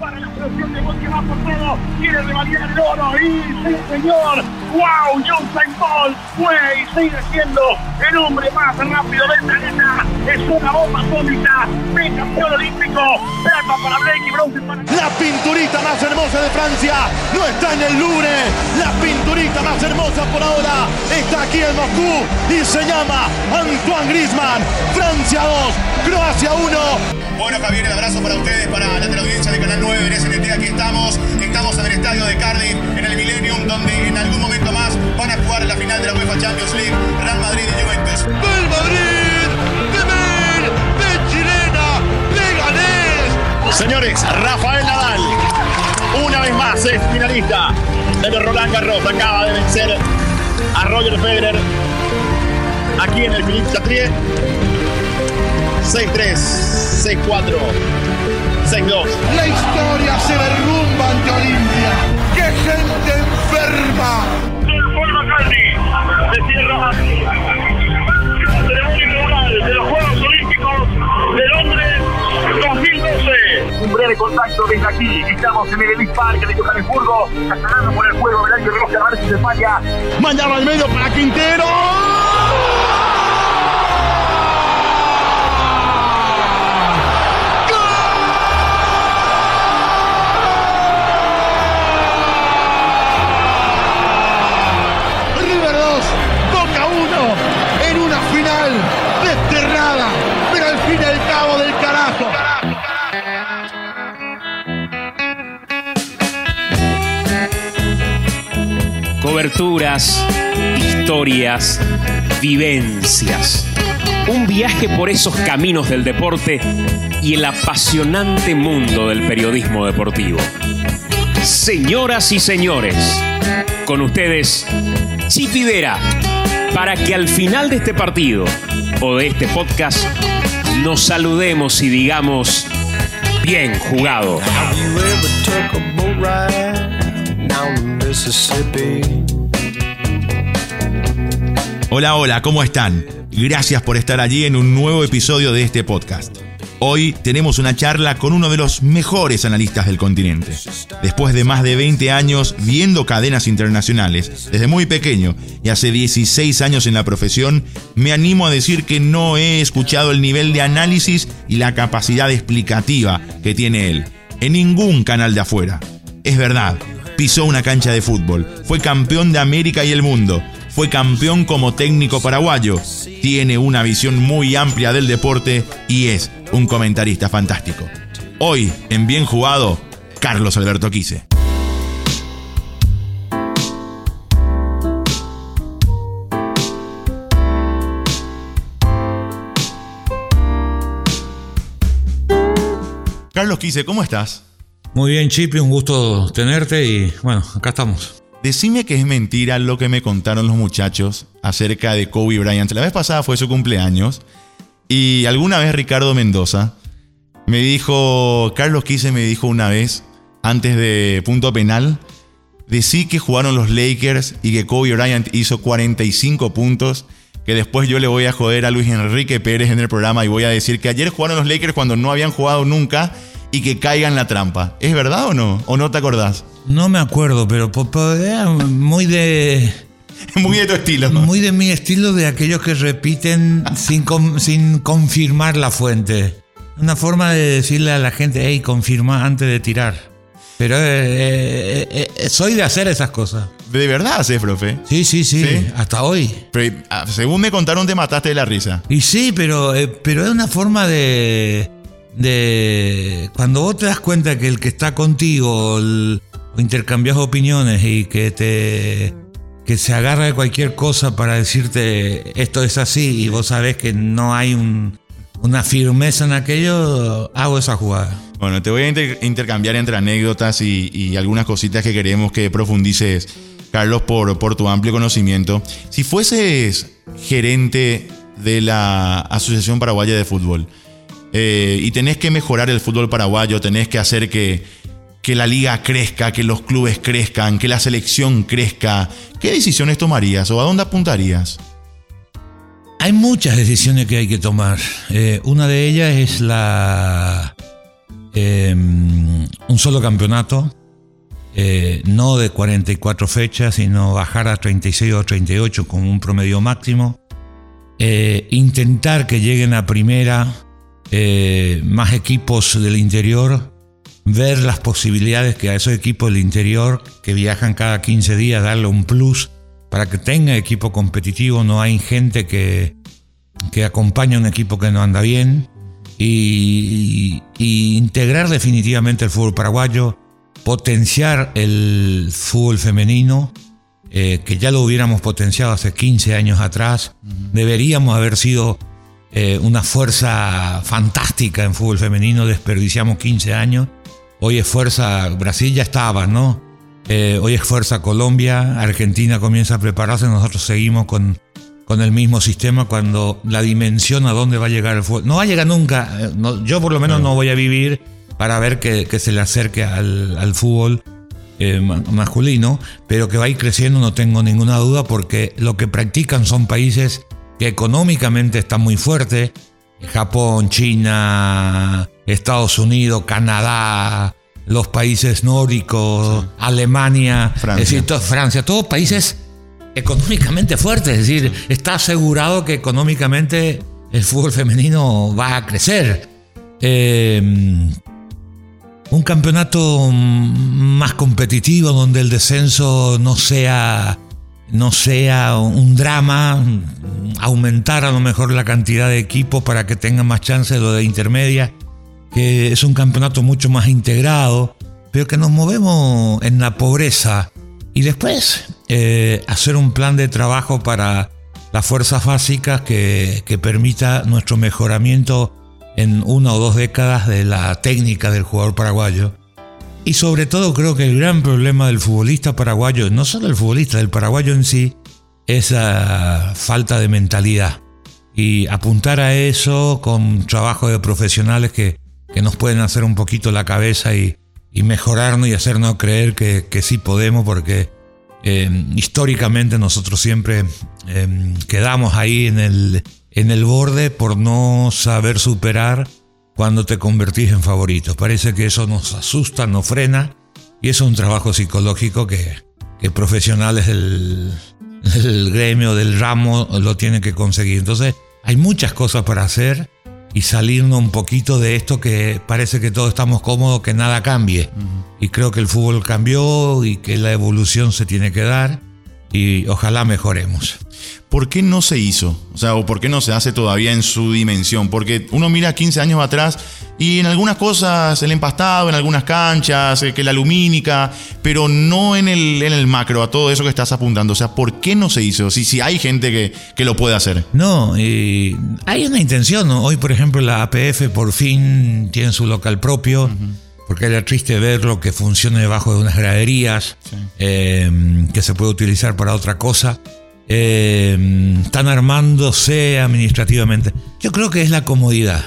para la selección de gol que va por todo, quiere revalidar el oro. Y sí señor, wow, Johnson Paul fue y sigue siendo el hombre más rápido del planeta, es una bomba atómica, campeón olímpico, plata para Blake y bronce. La pinturita más hermosa de Francia no está en el Louvre, la pinturita más hermosa por ahora está aquí en Moscú y se llama Antoine Griezmann, Francia 2, Croacia 1. Bueno, Javier, el abrazo para ustedes, para la teleaudiencia de Canal 9 en SNT. Aquí estamos, estamos en el estadio de Cardiff, en el Millennium, donde en algún momento más van a jugar la final de la UEFA Champions League, Real Madrid y Juventus. ¡Del Madrid! ¡De Mel! ¡De Chilena! ¡De Señores, Rafael Nadal, una vez más es finalista de Roland Garros. Acaba de vencer a Roger Federer aquí en el Philippe Chatrier 6-3, 6-4, 6-2. La historia se derrumba ante Olimpia. ¡Qué gente enferma! Paul McCartney se cierra la ceremonia inaugural de los Juegos Olímpicos de Londres 2012. Un breve contacto desde aquí. Estamos en el Park de Johannesburgo, ganando por el juego del año de de España. Mañana al medio para Quintero. Coberturas, historias, vivencias. Un viaje por esos caminos del deporte y el apasionante mundo del periodismo deportivo. Señoras y señores, con ustedes, Chipi Vera, para que al final de este partido o de este podcast nos saludemos y digamos, bien jugado. Hola, hola, ¿cómo están? Gracias por estar allí en un nuevo episodio de este podcast. Hoy tenemos una charla con uno de los mejores analistas del continente. Después de más de 20 años viendo cadenas internacionales, desde muy pequeño y hace 16 años en la profesión, me animo a decir que no he escuchado el nivel de análisis y la capacidad explicativa que tiene él en ningún canal de afuera. Es verdad, pisó una cancha de fútbol, fue campeón de América y el mundo, fue campeón como técnico paraguayo, tiene una visión muy amplia del deporte y es un comentarista fantástico. Hoy, en Bien Jugado, Carlos Alberto Quise. Carlos Quise, ¿cómo estás? Muy bien, Chipri, un gusto tenerte y bueno, acá estamos. Decime que es mentira lo que me contaron los muchachos acerca de Kobe Bryant. La vez pasada fue su cumpleaños y alguna vez Ricardo Mendoza me dijo, Carlos Quise me dijo una vez, antes de punto penal, decí que jugaron los Lakers y que Kobe Bryant hizo 45 puntos, que después yo le voy a joder a Luis Enrique Pérez en el programa y voy a decir que ayer jugaron los Lakers cuando no habían jugado nunca y que caiga en la trampa. ¿Es verdad o no? ¿O no te acordás? No me acuerdo, pero muy de... muy de tu estilo. Muy de mi estilo de aquellos que repiten sin, sin confirmar la fuente. Una forma de decirle a la gente, hey, confirma antes de tirar. Pero eh, eh, eh, soy de hacer esas cosas. ¿De verdad haces, profe? Sí, sí, sí, hasta hoy. Pero, ah, según me contaron, te mataste de la risa. Y sí, pero, pero es una forma de, de cuando vos te das cuenta que el que está contigo o intercambias opiniones y que te que se agarra de cualquier cosa para decirte esto es así y vos sabés que no hay una firmeza en aquello, hago esa jugada. Bueno, te voy a intercambiar entre anécdotas y, algunas cositas que queremos que profundices, Carlos, por, por tu amplio conocimiento. Si fueses gerente de la Asociación Paraguaya de Fútbol, eh, y tenés que mejorar el fútbol paraguayo, tenés que hacer que, que la liga crezca, que los clubes crezcan, que la selección crezca. ¿Qué decisiones tomarías o a dónde apuntarías? Hay muchas decisiones que hay que tomar. Eh, una de ellas es la, em, un solo campeonato, eh, no de 44 fechas, sino bajar a 36 o 38 como un promedio máximo. Intentar que lleguen a primera eh, más equipos del interior, ver las posibilidades que a esos equipos del interior que viajan cada 15 días, darle un plus para que tenga equipo competitivo, no hay gente que, que acompaña a un equipo que no anda bien. Y, integrar definitivamente el fútbol paraguayo, potenciar el fútbol femenino, eh, que ya lo hubiéramos potenciado hace 15 años atrás, deberíamos haber sido eh, una fuerza fantástica en fútbol femenino, desperdiciamos 15 años, hoy es fuerza, Brasil ya estaba, ¿no? Eh, hoy es fuerza Colombia, Argentina comienza a prepararse, nosotros seguimos con con el mismo sistema. Cuando la dimensión a dónde va a llegar el fútbol. No va a llegar nunca, eh, yo por lo menos no voy a vivir para ver que, se le acerque al, fútbol eh, masculino, pero que va a ir creciendo no tengo ninguna duda porque lo que practican son países que económicamente están muy fuertes, Japón, China, Estados Unidos, Canadá, los países nórdicos, Alemania, Francia. Francia, todos países económicamente fuerte, es decir, está asegurado que económicamente el fútbol femenino va a crecer. Eh, un campeonato más competitivo donde el descenso no sea, no sea un drama, aumentar a lo mejor la cantidad de equipos para que tengan más chance lo de intermedia, que es un campeonato mucho más integrado, pero que nos movemos en la pobreza y después eh, hacer un plan de trabajo para las fuerzas básicas que, permita nuestro mejoramiento en una o dos décadas de la técnica del jugador paraguayo. Y sobre todo creo que el gran problema del futbolista paraguayo, no solo el futbolista, del paraguayo en sí, es la falta de mentalidad. Y apuntar a eso con trabajo de profesionales que, nos pueden hacer un poquito la cabeza y, y mejorarnos y hacernos creer que, que sí podemos porque eh, históricamente nosotros siempre eh, quedamos ahí en el, en el borde por no saber superar cuando te convertís en favorito. Parece que eso nos asusta, nos frena y es un trabajo psicológico que, que profesionales del, del gremio, del ramo, lo tienen que conseguir. Entonces hay muchas cosas para hacer y salirnos un poquito de esto que parece que todos estamos cómodos, que nada cambie. Y creo que el fútbol cambió y que la evolución se tiene que dar y ojalá mejoremos. ¿Por qué no se hizo? O sea, ¿o por qué no se hace todavía en su dimensión? Porque uno mira 15 años atrás y en algunas cosas el empastado, en algunas canchas, eh, que la lumínica, pero no en el, en el macro, a todo eso que estás apuntando. O sea, ¿por qué no se hizo? Si, si hay gente que, que lo puede hacer. No, hay una intención. Hoy, por ejemplo, la APF por fin tiene su local propio. porque era triste verlo que funcione debajo de unas graderías, eh, que se puede utilizar para otra cosa eh, están armándose administrativamente. Yo creo que es la comodidad.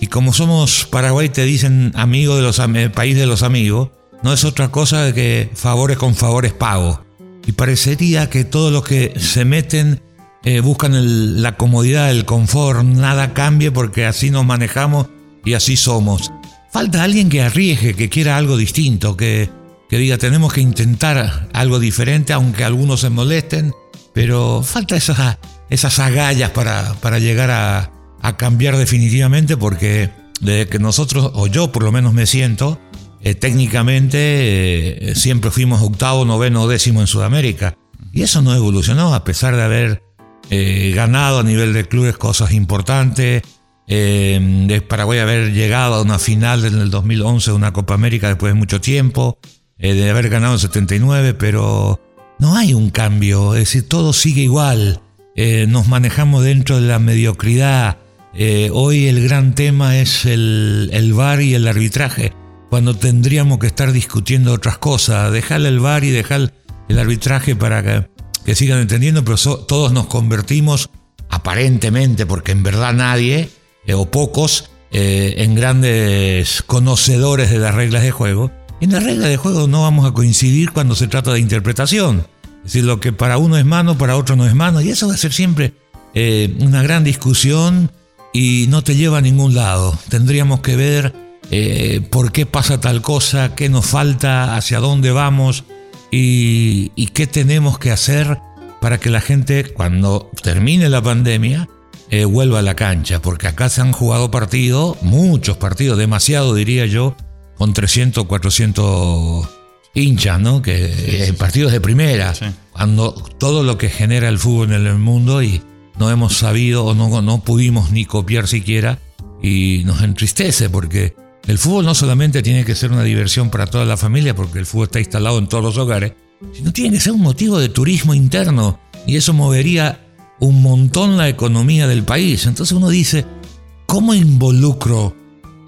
Y como somos Paraguay, te dicen amigo de los país de los amigos, no es otra cosa que favores con favores pago. Y parecería que todos los que se meten eh, buscan la comodidad, el confort, nada cambie porque así nos manejamos y así somos. Falta alguien que arriesgue, que quiera algo distinto, que, que diga tenemos que intentar algo diferente, aunque algunos se molesten, pero falta esas, esas agallas para, para llegar a, cambiar definitivamente porque desde que nosotros, o yo por lo menos me siento, eh, técnicamente eh, siempre fuimos octavo, noveno, décimo en Sudamérica. Y eso no evolucionó a pesar de haber eh, ganado a nivel de clubes cosas importantes, de Paraguay haber llegado a una final en el 2011 de una Copa América después de mucho tiempo, de haber ganado en 79, pero no hay un cambio, es decir, todo sigue igual. Eh, nos manejamos dentro de la mediocridad. Eh, hoy el gran tema es el, el VAR y el arbitraje, cuando tendríamos que estar discutiendo otras cosas. Dejar el VAR y dejar el arbitraje para que, sigan entendiendo, pero todos nos convertimos, aparentemente, porque en verdad nadie, eh, o pocos, en grandes conocedores de las reglas de juego. En las reglas de juego no vamos a coincidir cuando se trata de interpretación. Es decir, lo que para uno es mano, para otro no es mano. Y eso va a ser siempre eh, una gran discusión y no te lleva a ningún lado. Tendríamos que ver eh, por qué pasa tal cosa, qué nos falta, hacia dónde vamos y, qué tenemos que hacer para que la gente, cuando termine la pandemia, eh, vuelva a la cancha, porque acá se han jugado partidos, muchos partidos, demasiado diría yo, con 300, 400 hinchas, ¿no? Que eh, partidos de primera, cuando todo lo que genera el fútbol en el mundo y no hemos sabido o no, no pudimos ni copiar siquiera y nos entristece porque el fútbol no solamente tiene que ser una diversión para toda la familia, porque el fútbol está instalado en todos los hogares, sino tiene que ser un motivo de turismo interno y eso movería un montón la economía del país. Entonces uno dice, ¿cómo involucro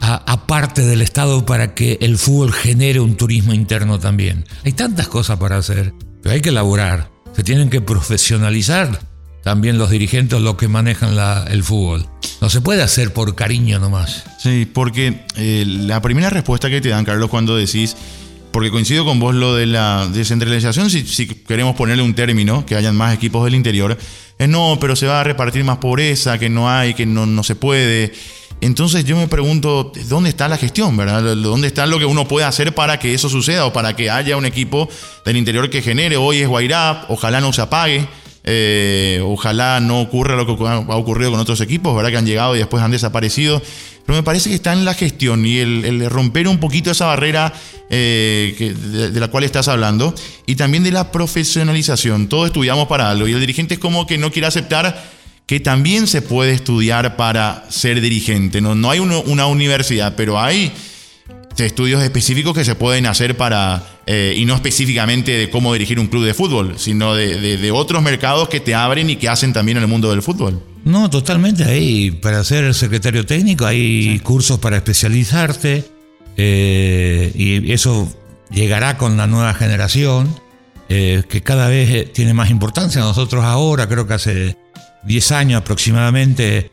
a, parte del Estado para que el fútbol genere un turismo interno también? Hay tantas cosas para hacer, pero hay que elaborar. Se tienen que profesionalizar también los dirigentes, los que manejan el fútbol. No se puede hacer por cariño nomás. Sí, porque eh, la primera respuesta que te dan, Carlos, cuando decís porque coincido con vos lo de la descentralización, si, si, queremos ponerle un término, que hayan más equipos del interior, es no, pero se va a repartir más pobreza, que no hay, que no, no se puede. Entonces yo me pregunto, ¿dónde está la gestión, verdad? ¿Dónde está lo que uno puede hacer para que eso suceda o para que haya un equipo del interior que genere? Hoy es Guairá, ojalá no se apague. Eh, ojalá no ocurra lo que ha ocurrido con otros equipos, ¿verdad? Que han llegado y después han desaparecido. Pero me parece que está en la gestión y el, romper un poquito esa barrera eh, de, la cual estás hablando y también de la profesionalización. Todos estudiamos para algo y el dirigente es como que no quiere aceptar que también se puede estudiar para ser dirigente. No, no hay una universidad, pero hay estudios específicos que se pueden hacer para, eh, y no específicamente de cómo dirigir un club de fútbol, sino de, otros mercados que te abren y que hacen también en el mundo del fútbol. No, totalmente. Ahí, para ser secretario técnico, hay cursos para especializarte eh, y eso llegará con la nueva generación, eh, que cada vez tiene más importancia. Nosotros ahora, creo que hace 10 años aproximadamente,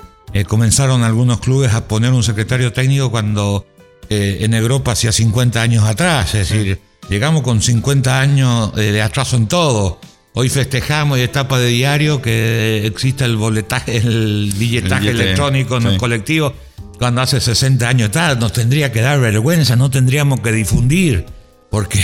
comenzaron algunos clubes a poner un secretario técnico cuando eh, en Europa hacía 50 años atrás, es decir, llegamos con 50 años de atraso en todo. Hoy festejamos y etapa de diario que exista el boletaje, el billetaje electrónico en el colectivo. Cuando hace 60 años atrás nos tendría que dar vergüenza, no tendríamos que difundir, porque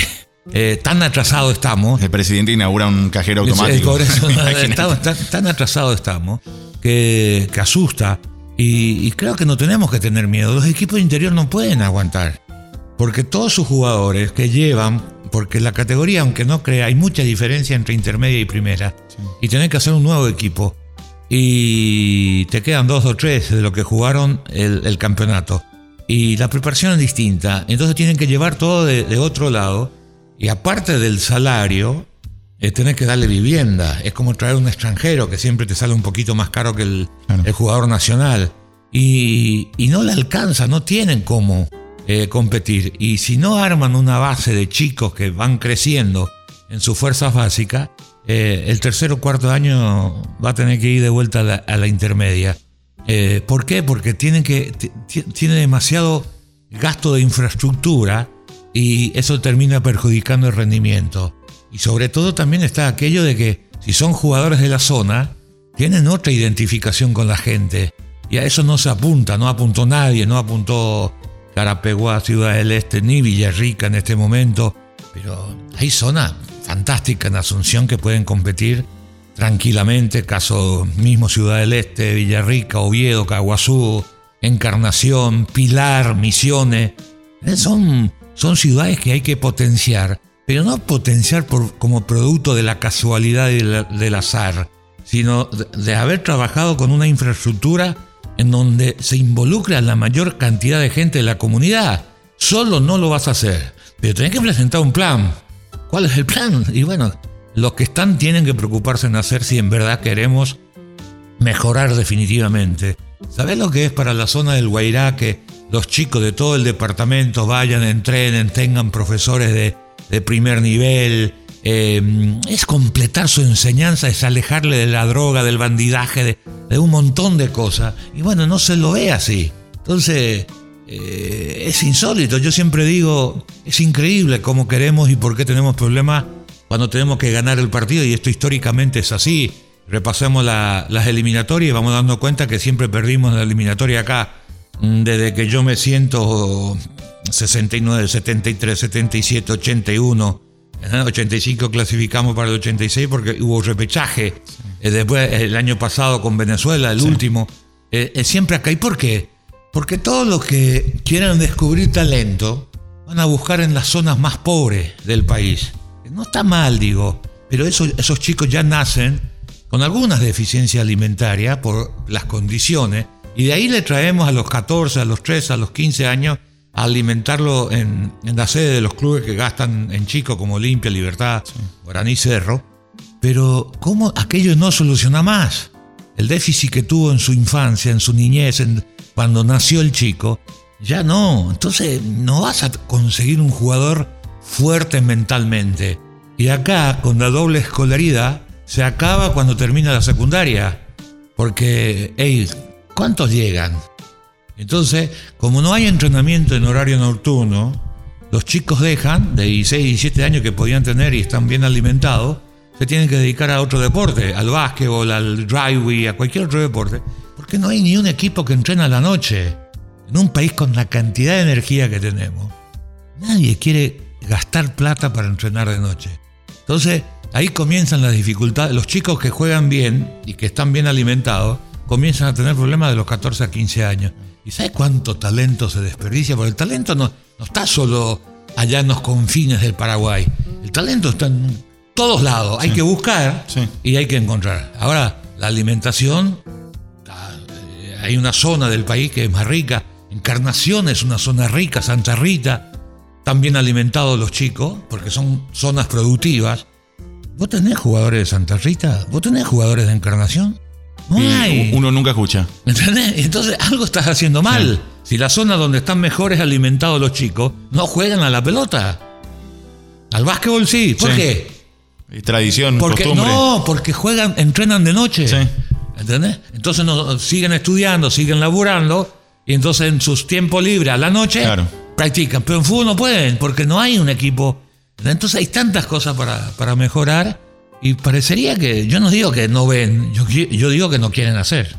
eh, tan atrasado estamos. El presidente inaugura un cajero automático. tan, atrasado estamos que, que asusta. Y, creo que no tenemos que tener miedo. Los equipos de interior no pueden aguantar. Porque todos sus jugadores que llevan, porque la categoría, aunque no crea, hay mucha diferencia entre intermedia y primera. Y tener que hacer un nuevo equipo. Y te quedan dos o tres de lo que jugaron el, campeonato. Y la preparación es distinta. Entonces tienen que llevar todo de, otro lado. Y aparte del salario, eh, tenés que darle vivienda. Es como traer un extranjero que siempre te sale un poquito más caro que el, jugador nacional. Y, no le alcanza, no tienen cómo eh, competir. Y si no arman una base de chicos que van creciendo en sus fuerzas básicas, eh, el tercer o cuarto año va a tener que ir de vuelta a la, intermedia. ¿Por qué? Porque tienen que, tiene demasiado gasto de infraestructura y eso termina perjudicando el rendimiento. Y sobre todo también está aquello de que si son jugadores de la zona, tienen otra identificación con la gente. Y a eso no se apunta, no apuntó nadie, no apuntó Carapeguá, Ciudad del Este, ni Villarrica en este momento. Pero hay zonas fantásticas en Asunción que pueden competir tranquilamente, caso mismo Ciudad del Este, Villarrica, Oviedo, Caguazú, Encarnación, Pilar, Misiones. Son, son ciudades que hay que potenciar pero no potenciar como producto de la casualidad y del azar, sino de, haber trabajado con una infraestructura en donde se involucra la mayor cantidad de gente de la comunidad. Solo no lo vas a hacer, pero tenés que presentar un plan. ¿Cuál es el plan? Y bueno, los que están tienen que preocuparse en hacer si en verdad queremos mejorar definitivamente. ¿Sabés lo que es para la zona del Guairá que los chicos de todo el departamento vayan, entrenen, tengan profesores de primer nivel, eh, es completar su enseñanza, es alejarle de la droga, del bandidaje, de, un montón de cosas. Y bueno, no se lo ve así. Entonces, eh, es insólito. Yo siempre digo, es increíble cómo queremos y por qué tenemos problemas cuando tenemos que ganar el partido, y esto históricamente es así. Repasemos las eliminatorias y vamos dando cuenta que siempre perdimos la eliminatoria acá desde que yo me siento 69, 73, 77, 81, en el 85 clasificamos para el 86 porque hubo repechaje. Eh, después, el año pasado con Venezuela, el último. Eh, eh, siempre acá. ¿Y por qué? Porque todos los que quieran descubrir talento van a buscar en las zonas más pobres del país. No está mal, digo, pero esos, esos chicos ya nacen con algunas deficiencias alimentarias por las condiciones y de ahí le traemos a los 14, a los 13, a los 15 años a alimentarlo en, en la sede de los clubes que gastan en chicos como Olimpia, Libertad, Guaraní Cerro. Pero ¿cómo aquello no soluciona más? El déficit que tuvo en su infancia, en su niñez, en- cuando nació el chico, ya no. Entonces no vas a conseguir un jugador fuerte mentalmente. Y acá, con la doble escolaridad, se acaba cuando termina la secundaria. Porque, hey, ¿cuántos llegan? Entonces, como no hay entrenamiento en horario nocturno, los chicos dejan, de 16, 17 años que podían tener y están bien alimentados, se tienen que dedicar a otro deporte, al básquetbol, al driveway, a cualquier otro deporte, porque no hay ni un equipo que entrena la noche. En un país con la cantidad de energía que tenemos, nadie quiere gastar plata para entrenar de noche. Entonces, ahí comienzan las dificultades. Los chicos que juegan bien y que están bien alimentados, comienzan a tener problemas de los 14 a 15 años. ¿Y sabes cuánto talento se desperdicia? Porque el talento no, no está solo allá en los confines del Paraguay. El talento está en todos lados. Hay que buscar Sí. y hay que encontrar. Ahora, la alimentación, eh, hay una zona del país que es más rica. Encarnación es una zona rica, Santa Rita, están bien alimentados los chicos, porque son zonas productivas. ¿Vos tenés jugadores de Santa Rita? ¿Vos tenés jugadores de Encarnación? Uno nunca escucha. ¿Entendés? Entonces algo estás haciendo mal. Si la zona donde están mejores alimentados los chicos no juegan a la pelota. Al básquetbol sí. ¿Por Sí. qué? Y Tradición, Porque costumbre. no, porque juegan, entrenan de noche. Sí. ¿Entendés? Entonces no, siguen estudiando, siguen laburando y entonces en sus tiempos libres a la noche Claro. practican. Pero en fútbol no pueden porque no hay un equipo. Entonces hay tantas cosas para, para mejorar y parecería que, yo no digo que no ven, yo, digo que no quieren hacer.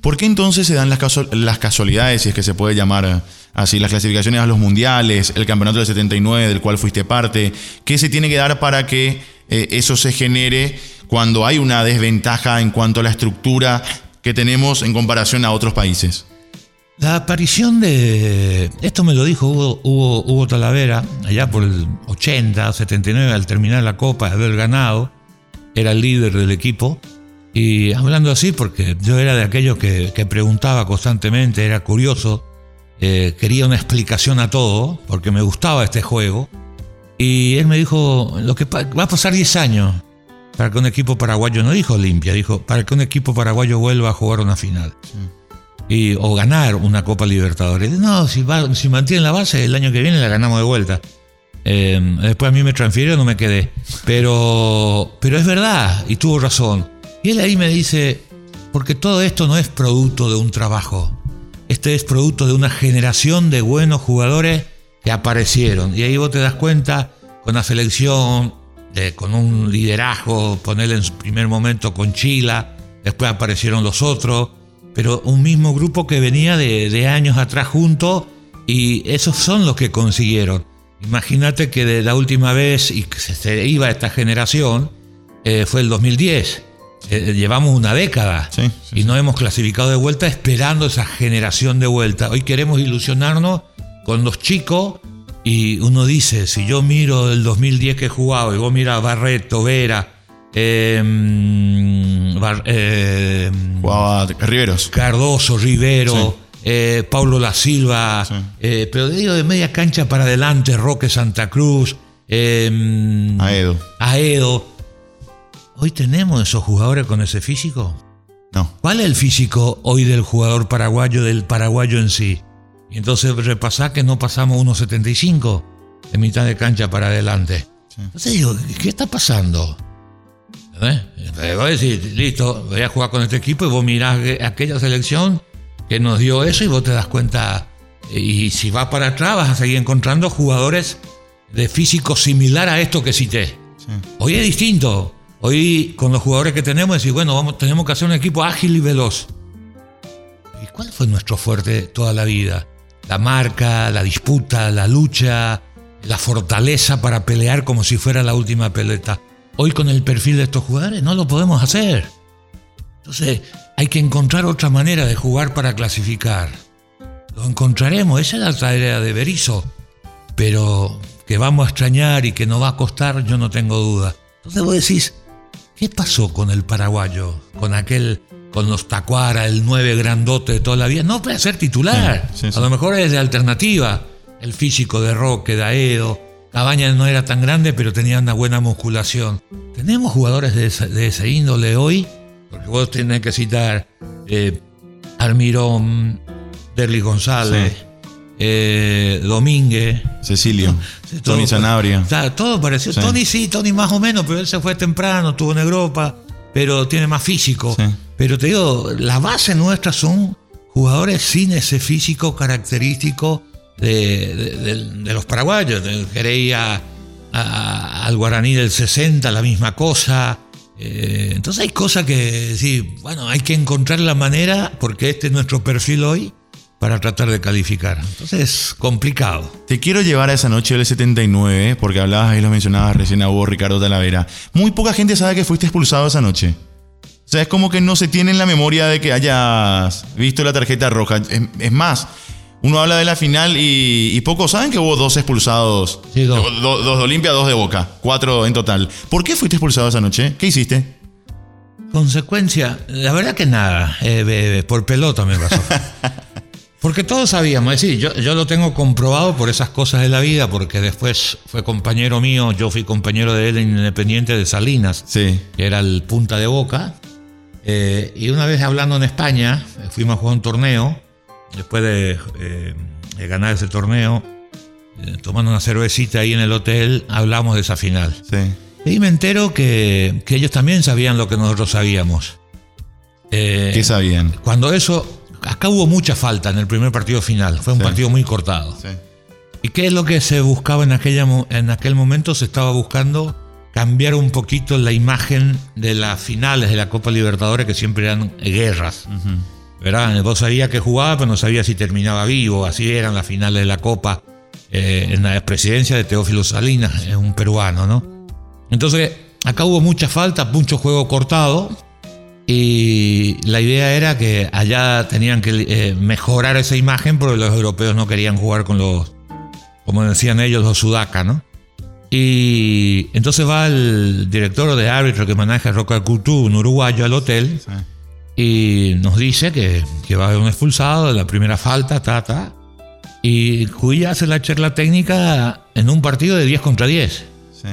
¿Por qué entonces se dan las, casu- las casualidades, si es que se puede llamar así, las clasificaciones a los mundiales, el campeonato del 79 del cual fuiste parte? ¿Qué se tiene que dar para que eh, eso se genere cuando hay una desventaja en cuanto a la estructura que tenemos en comparación a otros países? La aparición de. Esto me lo dijo Hugo, Hugo, Hugo Talavera, allá por el 80, 79, al terminar la Copa, haber ganado. Era el líder del equipo. Y hablando así, porque yo era de aquellos que, que preguntaba constantemente, era curioso, eh, quería una explicación a todo, porque me gustaba este juego. Y él me dijo: lo que va a pasar 10 años para que un equipo paraguayo, no dijo limpia, dijo, para que un equipo paraguayo vuelva a jugar una final y, o ganar una Copa Libertadores. No, si, va- si mantiene la base, el año que viene la ganamos de vuelta. Eh, después a mí me transfirió, no me quedé. Pero, pero es verdad, y tuvo razón. Y él ahí me dice, porque todo esto no es producto de un trabajo. Este es producto de una generación de buenos jugadores que aparecieron. Y ahí vos te das cuenta con la selección, con un liderazgo, ponerle en su primer momento con Chila, después aparecieron los otros, pero un mismo grupo que venía de, de años atrás juntos y esos son los que consiguieron. Imagínate que de la última vez y que se, iba esta generación eh, fue el 2010. Eh, llevamos una década Sí, sí, y no hemos clasificado de vuelta esperando esa generación de vuelta. Hoy queremos ilusionarnos con los chicos y uno dice, si yo miro el 2010 que he jugado y vos miras Barreto, Vera, eh, Bar- eh, Jugaba Riveros. Cardoso, Rivero, eh, Pablo La Silva, Sí. eh, pero digo de media cancha para adelante, Roque Santa Cruz, eh, Aedo. Aedo. Hoy tenemos esos jugadores con ese físico. No. ¿Cuál es el físico hoy del jugador paraguayo, del paraguayo en sí? Y entonces repasá que no pasamos 1.75 de mitad de cancha para adelante. Entonces digo, ¿qué está pasando? ¿Eh? Vos decís, listo, voy a jugar con este equipo y vos mirás que- aquella selección que nos dio eso y vos te das cuenta. Y si vas para atrás vas a seguir encontrando jugadores de físico similar a esto que cité. Hoy es distinto. Hoy con los jugadores que tenemos decir, bueno, vamos, tenemos que hacer un equipo ágil y veloz. ¿Y ¿cuál fue nuestro fuerte toda la vida? La marca, la disputa, la lucha, la fortaleza para pelear como si fuera la última pelota. Hoy con el perfil de estos jugadores no lo podemos hacer. Entonces hay que encontrar otra manera de jugar para clasificar. Lo encontraremos, esa es la tarea de Berizzo. Pero que vamos a extrañar y que nos va a costar, yo no tengo duda. Entonces vos decís, ¿qué pasó con el paraguayo? Con aquel, con los Tacuara, el nueve grandote de toda la vida. No puede ser titular. Sí, sí, sí. A lo mejor es de alternativa. El físico de Roque, de Aedo. Cabaña no era tan grande, pero tenía una buena musculación. Tenemos jugadores de ese índole hoy, porque vos tenés que citar eh, Almirón, Derly González, Sí. eh, Domínguez. Cecilio, Tony Sanabria. Todo pareció. Sí. Tony sí, Tony más o menos, pero él se fue temprano, estuvo en Europa, pero tiene más físico. Sí. Pero te digo, la base nuestra son jugadores sin ese físico característico de, de- de- de los paraguayos. Quería al guaraní del 60, la misma cosa. Eh, entonces hay cosas que, sí, bueno, hay que encontrar la manera, porque este es nuestro perfil hoy, para tratar de calificar. Entonces es complicado. Te quiero llevar a esa noche del 79, porque hablabas ahí, lo mencionabas recién a vos, Ricardo Talavera. Muy poca gente sabe que fuiste expulsado esa noche. O sea, es como que no se tiene en la memoria de que hayas visto la tarjeta roja. Es más, uno habla de la final y, y pocos saben que hubo dos expulsados. Sí, dos. Do- dos de Olimpia, dos de Boca. Cuatro en total. ¿Por qué fuiste expulsado esa noche? ¿Qué hiciste? Consecuencia, la verdad que nada, eh, eh, por pelota me pasó. Porque todos sabíamos, es decir, yo, yo lo tengo comprobado por esas cosas de la vida, porque después fue compañero mío, yo fui compañero de él en Independiente de Salinas, Sí. que era el punta de boca. Eh, y una vez hablando en España, eh, fuimos a jugar un torneo, después de, eh, de ganar ese torneo, eh, tomando una cervecita ahí en el hotel, hablamos de esa final. Sí. Y me entero que, que ellos también sabían lo que nosotros sabíamos. Eh, ¿Qué sabían? cuando eso, acá hubo mucha falta en el primer partido final, fue un Sí. partido muy cortado. Sí. ¿Y qué es lo que se buscaba en, aquella, en aquel momento? Se estaba buscando cambiar un poquito la imagen de las finales de la Copa Libertadores, que siempre eran guerras. ¿Verdad? Vos sabías que jugaba, pero no sabías si terminaba vivo. Así eran las finales de la Copa eh, en la presidencia de Teófilo Salinas, es un peruano, ¿no? Entonces, acá hubo mucha falta, mucho juego cortado. Y la idea era que allá tenían que eh, mejorar esa imagen porque los europeos no querían jugar con los, como decían ellos, los sudacas, ¿no? Y entonces va el director de árbitro que maneja Roca Cultu, un uruguayo, al hotel y nos dice que, que va a haber un expulsado de la primera falta, ta, ta. Y Cuilla hace la charla técnica en un partido de 10 contra 10, Sí.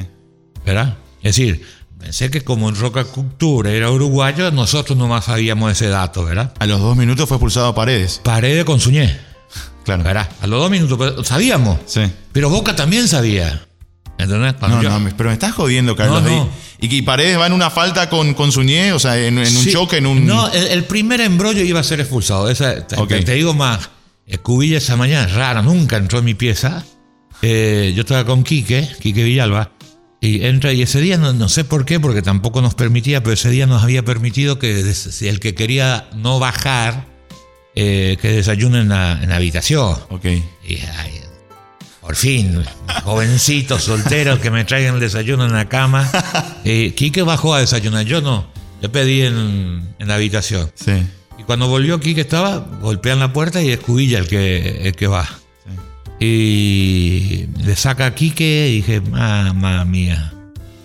¿verdad? Es decir, pensé que como en Roca Cultura era uruguayo, nosotros nomás sabíamos ese dato, ¿verdad? A los dos minutos fue expulsado Paredes. Paredes con Suñé, Claro. ¿verdad? A los dos minutos, pero sabíamos. Sí. Pero Boca también sabía. No, yo- no, pero me estás jodiendo, Carlos. No, no. Y Paredes va en una falta con, con Suñé, o sea, en, en un Sí. choque, en un. No, el, el primer embrollo iba a ser expulsado. Esa- te, Ok. te- te digo más. eh, Cubilla esa mañana, rara, nunca entró en mi pieza. Eh, yo estaba con Quique, Quique Villalba, y entra, y ese día no, no sé por qué, porque tampoco nos permitía, pero ese día nos había permitido que el que quería no bajar, eh, que desayune en la, en la habitación. Ok. Y, ay, por fin, jovencitos solteros que me traigan el desayuno en la cama. Eh, Quique bajó a desayunar, yo no. Le pedí en, en la habitación. Sí. Y cuando volvió Quique estaba, golpean la puerta y es Cubilla el que, el que va. Y le saca a Quique y dije, mamá mía.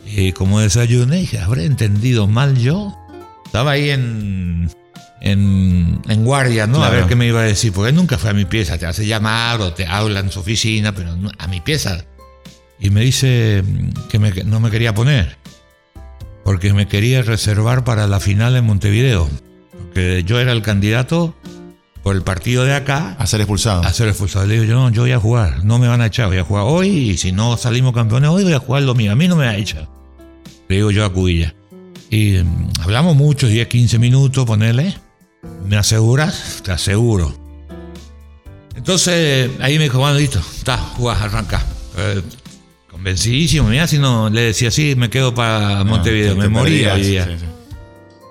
Y como desayuné, dije, ¿habré entendido mal yo? Estaba ahí en, en, en guardia, ¿no? A ver qué me iba a decir. Porque él nunca fue a mi pieza. Te hace llamar o te habla en su oficina, pero a mi pieza. Y me dice que me- no me quería poner. Porque me quería reservar para la final en Montevideo. Porque yo era el candidato por el partido de acá A ser expulsado. a ser expulsado. Le digo, yo no, yo voy a jugar, no me van a echar, voy a jugar hoy y si no salimos campeones hoy voy a jugar el domingo. A mí no me va a echar. Le digo yo a Cubilla. Y mm, hablamos mucho, 10, 15 minutos, ponele. ¿Me aseguras? Te aseguro. Entonces ahí me dijo, bueno, listo, está, jugás, arranca. Eh, convencidísimo, mira, si no le decía así, me quedo para Montevideo, te- me moría. perdías. hoy día. Sí, sí.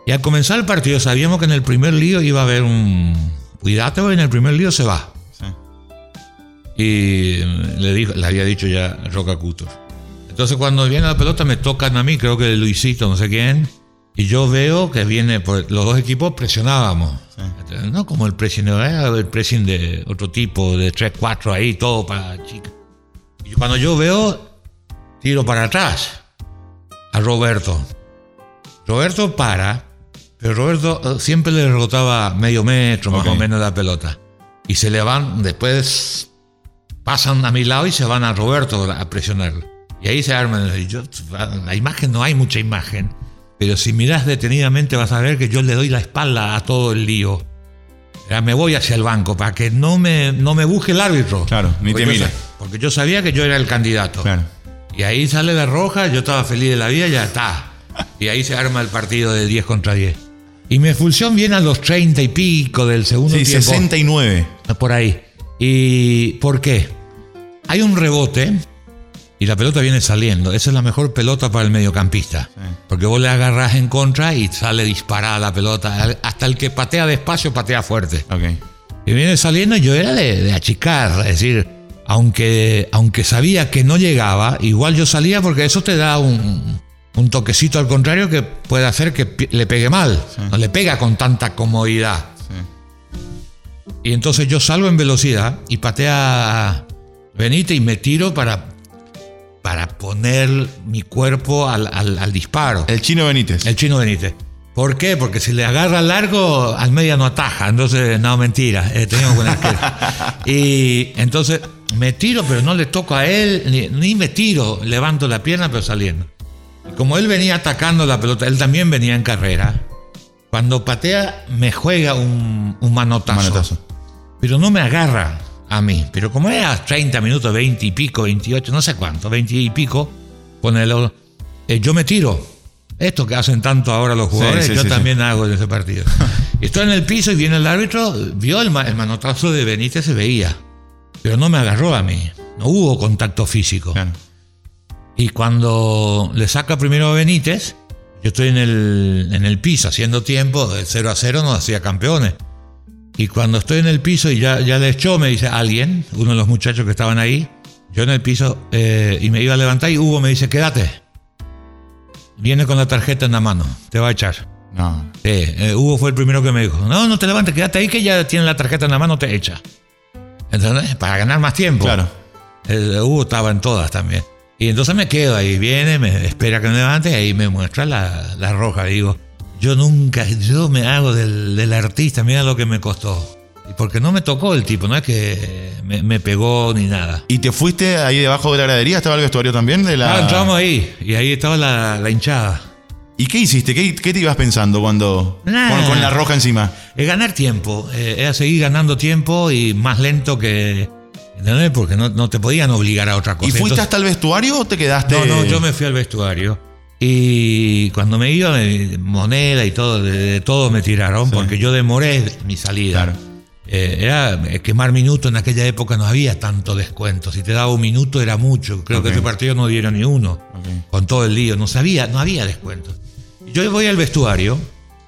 Y al comenzar el partido sabíamos que en el primer lío iba a haber un, porque en el primer lío se va. Sí. Y le, dijo, le había dicho ya Roca Cutor. Entonces cuando viene la pelota me tocan a mí, creo que Luisito, no sé quién, y yo veo que viene, pues, los dos equipos presionábamos. No como el pressing, el pressing de otro tipo, de 3-4 ahí, todo para chicas. Y cuando yo veo, tiro para atrás a Roberto. Roberto para, pero Roberto eh, siempre le rebotaba medio metro más Ok. o menos la pelota. Y se le van, después pasan a mi lado y se van a Roberto a presionarlo. Y ahí se arman. y yo- la imagen, no hay mucha imagen, pero si miras detenidamente vas a ver que yo le doy la espalda a todo el lío. Ya me voy hacia el banco para que no me, no me busque el árbitro. Claro, ni Porque te sa- Porque yo sabía que yo era el candidato. Claro. Y ahí sale la roja, yo estaba feliz de la vida, ya está. Y ahí se arma el partido de 10 contra 10. Y mi expulsión viene a los 30 y pico del segundo Sí, tiempo. 69. Por ahí. ¿Y por qué? Hay un rebote y la pelota viene saliendo. Esa es la mejor pelota para el mediocampista. Porque vos le agarrás en contra y sale disparada la pelota. Hasta el que patea despacio patea fuerte. Y viene saliendo, yo era de, de achicar, es decir, aunque, aunque sabía que no llegaba, igual yo salía porque eso te da un, un toquecito al contrario que puede hacer que le pegue mal. No le pega con tanta comodidad. Y entonces yo salgo en velocidad y patea Benítez y me tiro para, para poner mi cuerpo al, al- al disparo. El chino Benítez. El chino Benítez. ¿Por qué? Porque si le agarra largo, al media no ataja. Entonces, no, mentira. Eh, teníamos buen arquero. y entonces me tiro, pero no le toco a él, ni, ni me tiro. Levanto la pierna, pero saliendo. Como él venía atacando la pelota, él también venía en carrera. Cuando patea, me juega un, un manotazo. Manotazo. Pero no me agarra a mí. Pero como era 30 minutos, 20 y pico, 28, no sé cuánto, 20 y pico, ponelo, eh, yo me tiro. Esto que hacen tanto ahora los jugadores, sí, yo sí, también hago en ese partido. Estoy en el piso y viene el árbitro, vio el, ma- el manotazo de Benítez, se veía. Pero no me agarró a mí. No hubo contacto físico. Claro. Y cuando le saca primero a Benítez, yo estoy en el, en el piso haciendo tiempo, de 0 a 0 nos hacía campeones. Y cuando estoy en el piso y ya, ya le echó, me dice alguien, uno de los muchachos que estaban ahí, yo en el piso eh, y me iba a levantar y Hugo me dice, quédate. Viene con la tarjeta en la mano, te va a echar. No. Sí, eh, Hugo fue el primero que me dijo, no, no te levantes, quédate ahí que ya tiene la tarjeta en la mano, te echa. ¿Entendés? Para ganar más tiempo. Claro. El Hugo estaba en todas también. Y entonces me quedo ahí, viene, me espera que me levante y ahí me muestra la, la roja. Digo, yo nunca, yo me hago del, del artista, mira lo que me costó. Porque no me tocó el tipo, no es que me, me pegó ni nada. ¿Y te fuiste ahí debajo de la gradería? ¿Estaba el vestuario también? De la... Ah, entramos ahí y ahí estaba la, la hinchada. ¿Y qué hiciste? ¿Qué, qué te ibas pensando cuando... Con, con la roja encima? Es ganar tiempo, eh, era seguir ganando tiempo y más lento que... ¿Entendés? Porque no, no te podían obligar a otra cosa. ¿Y fuiste Entonces- hasta el vestuario o te quedaste...? No, no, yo me fui al vestuario. Y cuando me iba, moneda y todo, de, de todo me tiraron, porque yo demoré mi salida. Claro. Eh, era eh, quemar minutos, en aquella época no había tanto descuento. Si te daba un minuto era mucho. Creo Ok. que ese partido no dieron ni uno. Con todo el lío. No sabía, no había descuento. Yo voy al vestuario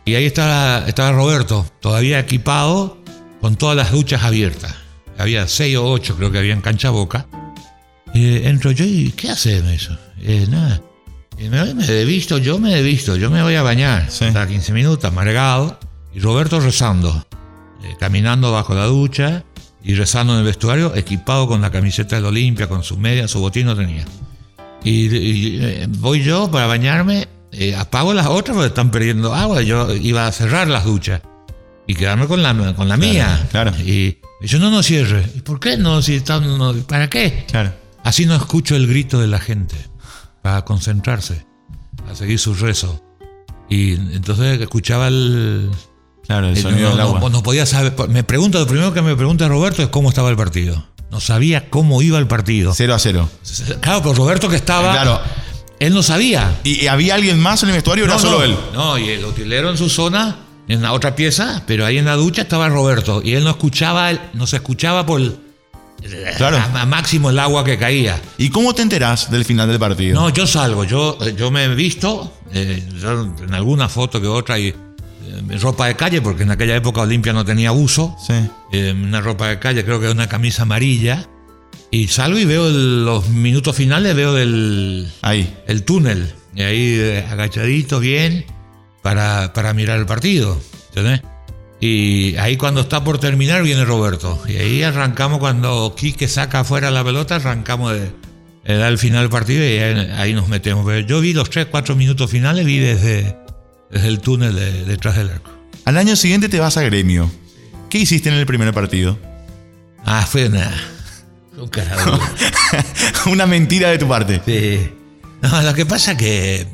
y ahí estaba, estaba Roberto, todavía equipado, con todas las duchas abiertas. Había seis o ocho, creo que había en cancha boca. Y entro yo y ¿qué hace eso? Eh, nada. Y me, me he visto, yo me he visto, yo me voy a bañar. Sí. Estaba 15 minutos, amargado. Y Roberto rezando, eh, caminando bajo la ducha y rezando en el vestuario, equipado con la camiseta del Olimpia, con su media, su botín no tenía. Y, y, eh, voy yo para bañarme, eh, apago las otras porque están perdiendo agua. Yo iba a cerrar las duchas y quedarme con la, con la mía. claro. Y yo no, no cierre. ¿Y por qué no? Si están, no- ¿Para qué? Claro. Así no escucho el grito de la gente, para concentrarse, a seguir su rezo. Y entonces escuchaba el... Claro, el el- sonido no, del agua. no podía saber... Me pregunta, lo primero que me pregunta Roberto es cómo estaba el partido. No sabía cómo iba el partido. 0 a 0. Claro, pero Roberto que estaba... Claro. Él no sabía. ¿Y había alguien más en el vestuario o era no, solo no, él? No, y el utilero en su zona, en la otra pieza, pero ahí en la ducha estaba Roberto. Y él no escuchaba, el- no se escuchaba por... Claro. A, a máximo el agua que caía. ¿Y cómo te enterás del final del partido? No, yo salgo, yo, yo me he visto, eh, yo en alguna foto que otra, y eh, ropa de calle, porque en aquella época Olimpia no tenía uso. Sí. Eh, una ropa de calle, creo que una camisa amarilla. Y salgo y veo el- los minutos finales, veo del Ahí. el túnel. Y ahí eh, agachadito, bien, para, para mirar el partido. ¿Entendés? Y ahí cuando está por terminar viene Roberto. Y ahí arrancamos cuando Quique saca afuera la pelota, arrancamos de, de dar el final del partido y ahí, ahí nos metemos. Pero yo vi los 3, 4 minutos finales, vi desde, desde el túnel de- detrás del arco. Al año siguiente te vas a gremio. ¿Qué hiciste en el primer partido? Ah, fue una... Un. Una mentira de tu parte. Sí. No, lo que pasa es que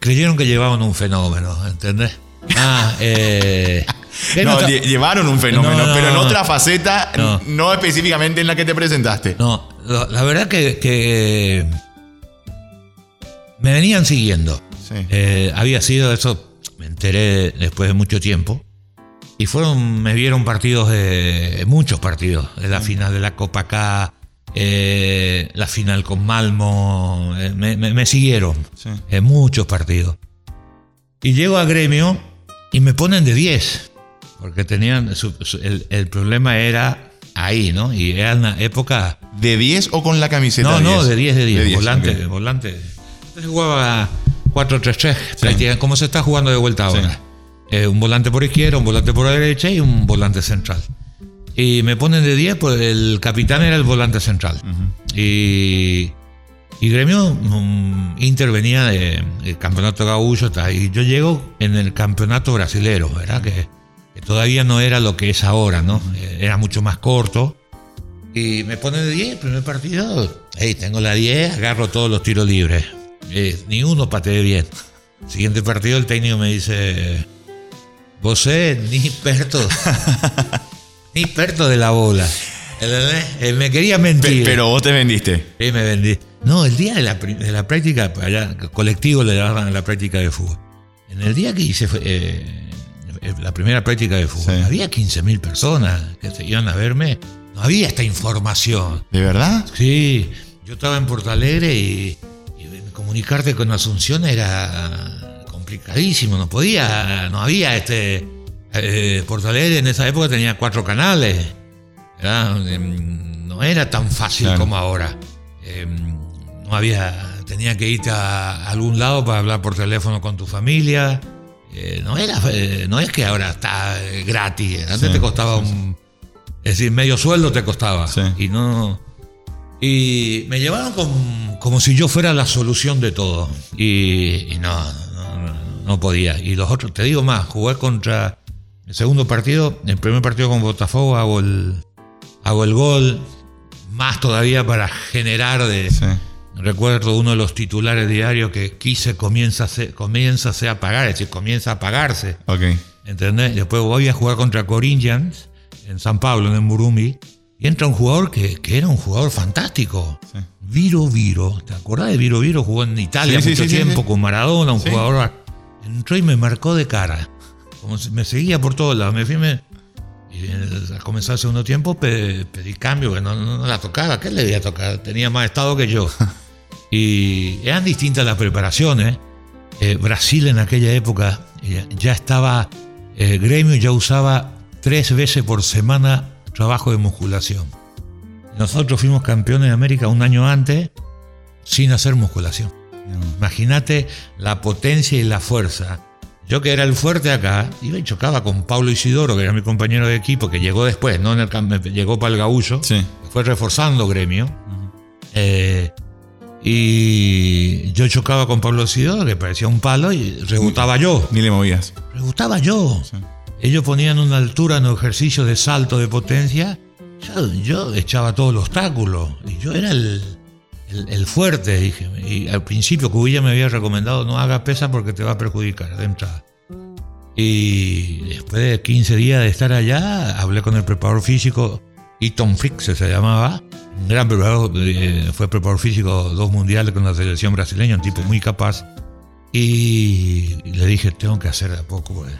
creyeron que llevaban un fenómeno, ¿entendés? Ah, eh... No, no, lle- llevaron un fenómeno, No, no, pero en no. otra faceta, No. no. específicamente en la que te presentaste. no, lo- la verdad que, que me venían siguiendo. Sí. Eh, había sido eso, me enteré después de mucho tiempo. Y fueron, me vieron partidos de, muchos partidos, de la final de la Copa K, eh, la final con Malmo, eh, me, me- me siguieron Sí. en muchos partidos. Y llego a gremio y me ponen de 10, porque tenían, su- su- el, el problema era ahí, ¿no? Y era una época ¿De 10 o con la camiseta? no, no, de 10 de 10, volante, ok. volante. Entonces jugaba 4-3-3, prácticamente, como se está jugando de vuelta Sí. ahora. Eh, un volante por izquierda, un volante por derecha y un volante central. Y me ponen de 10, pues el capitán era el volante central. Y, y Gremio mm, intervenía de- del campeonato ta, y yo llego en el campeonato brasilero, ¿verdad? Que, que todavía no era lo que es ahora, ¿no? Eh, Era mucho más corto. Y me pone de 10, primer partido. Hey, tengo la 10, agarro todos los tiros libres. Eh, ni uno pateé bien. Siguiente partido, el técnico me dice: Vos ni experto, ni experto de la bola. Eh, me quería Pe- mentir. pero vos te vendiste. Sí, me vendí. No, el día de la, de la práctica, allá colectivo le daban la práctica de fútbol. En el día que hice eh, eh, la primera práctica de fútbol, Sí. había 15.000 personas que se iban a verme. No había esta información. ¿De verdad? Sí, yo estaba en Porto Alegre y, y comunicarte con Asunción era complicadísimo. No podía, no había este. eh, Porto Alegre en esa época tenía cuatro canales. Em, No era tan fácil Claro. como ahora. Em, No había. Tenía que irte a algún lado para hablar por teléfono con tu familia. Eh, no era, eh, no es que ahora está eh, gratis. Antes Sí, te costaba un. Es decir, medio sueldo te costaba. Y no. Y me llevaron com- como si yo fuera la solución de todo. Y, y no, no, no, no podía. Y los otros, te digo más, jugar contra el segundo partido, el primer partido con Botafogo hago el, hago el gol, más todavía para generar de... Sí. Recuerdo uno de los titulares diarios que quise comienza comienza a apagar, es decir, comienza a apagarse. Ok. ¿Entendés? Después voy a jugar contra Corinthians en San Pablo, en el Murumbi, y entra un jugador que, que era un jugador fantástico. Sí. Viro Viro. ¿Te acordás de Viro Viro? Jugó en Italia Sí, mucho sí, tiempo con Maradona, un jugador. Entró y me marcó de cara. Como si me seguía por todos lados. Me fui, me- y eh, al comenzar el segundo tiempo pe- pedí cambio, que no, no- la tocaba. ¿Qué le debía tocar? Tenía más estado que yo. y eran distintas las preparaciones. Eh, Brasil en aquella época eh, ya estaba, eh, Gremio ya usaba tres veces por semana trabajo de musculación. Nosotros fuimos campeones de América un año antes sin hacer musculación. Imagínate la potencia y la fuerza. Yo que era el fuerte acá, iba y chocaba con Pablo Isidoro, que era mi compañero de equipo, que llegó después, no en el llegó para el Gaullo, Sí. fue reforzando gremio. Eh, y yo chocaba con Pablo Isidoro, que parecía un palo, y rebotaba yo. Ni le movías. Rebotaba yo. Ellos ponían una altura en los ejercicios de salto de potencia. Yo, yo echaba todo el obstáculo. Y yo era el, el- fuerte, dije. Y al principio Cubilla me había recomendado no haga pesa porque te va a perjudicar de entrada. Y después de 15 días de estar allá, hablé con el preparador físico, Eaton Frick se llamaba. Un gran preparador, eh, fue preparador físico dos mundiales con la selección brasileña, un tipo muy capaz. Y le dije, tengo que hacer de a poco, pues,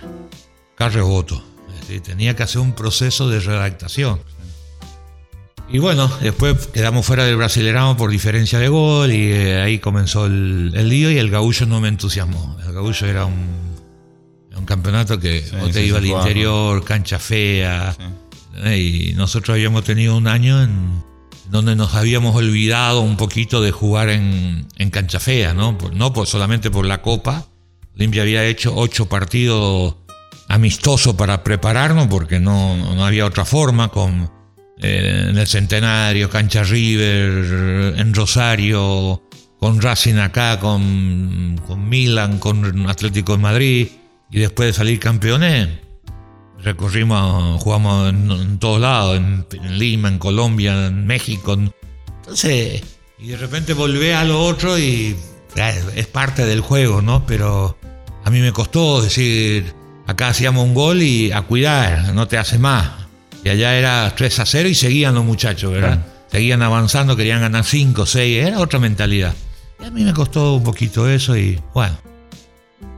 acá reboto. Es decir, tenía que hacer un proceso de redactación. Y bueno, después quedamos fuera del Brasileramo por diferencia de gol y eh, ahí comenzó el, el lío y el gaullo no me entusiasmó. El gaullo era un, un campeonato que te sí, iba al jugaba, interior, cancha fea. ¿eh? Y nosotros habíamos tenido un año en donde nos habíamos olvidado un poquito de jugar en, en cancha fea, ¿no? Por- no por, solamente por la Copa. Olimpia había hecho ocho partidos amistosos para prepararnos porque no, no había otra forma con eh, en el Centenario, Cancha River, en Rosario, con Racing acá, con, con Milan, con Atlético de Madrid, y después de salir campeones, recorrimos, jugamos en, en todos lados, en, Lima, en Colombia, en México. en- entonces, y de repente volvé a lo otro y eh, es parte del juego, ¿no? Pero a mí me costó decir, acá hacíamos un gol y a cuidar, no te hace más. Y allá era 3 a 0 y seguían los muchachos, ¿verdad? Seguían avanzando, querían ganar 5, 6, era otra mentalidad. Y a mí me costó un poquito eso y bueno.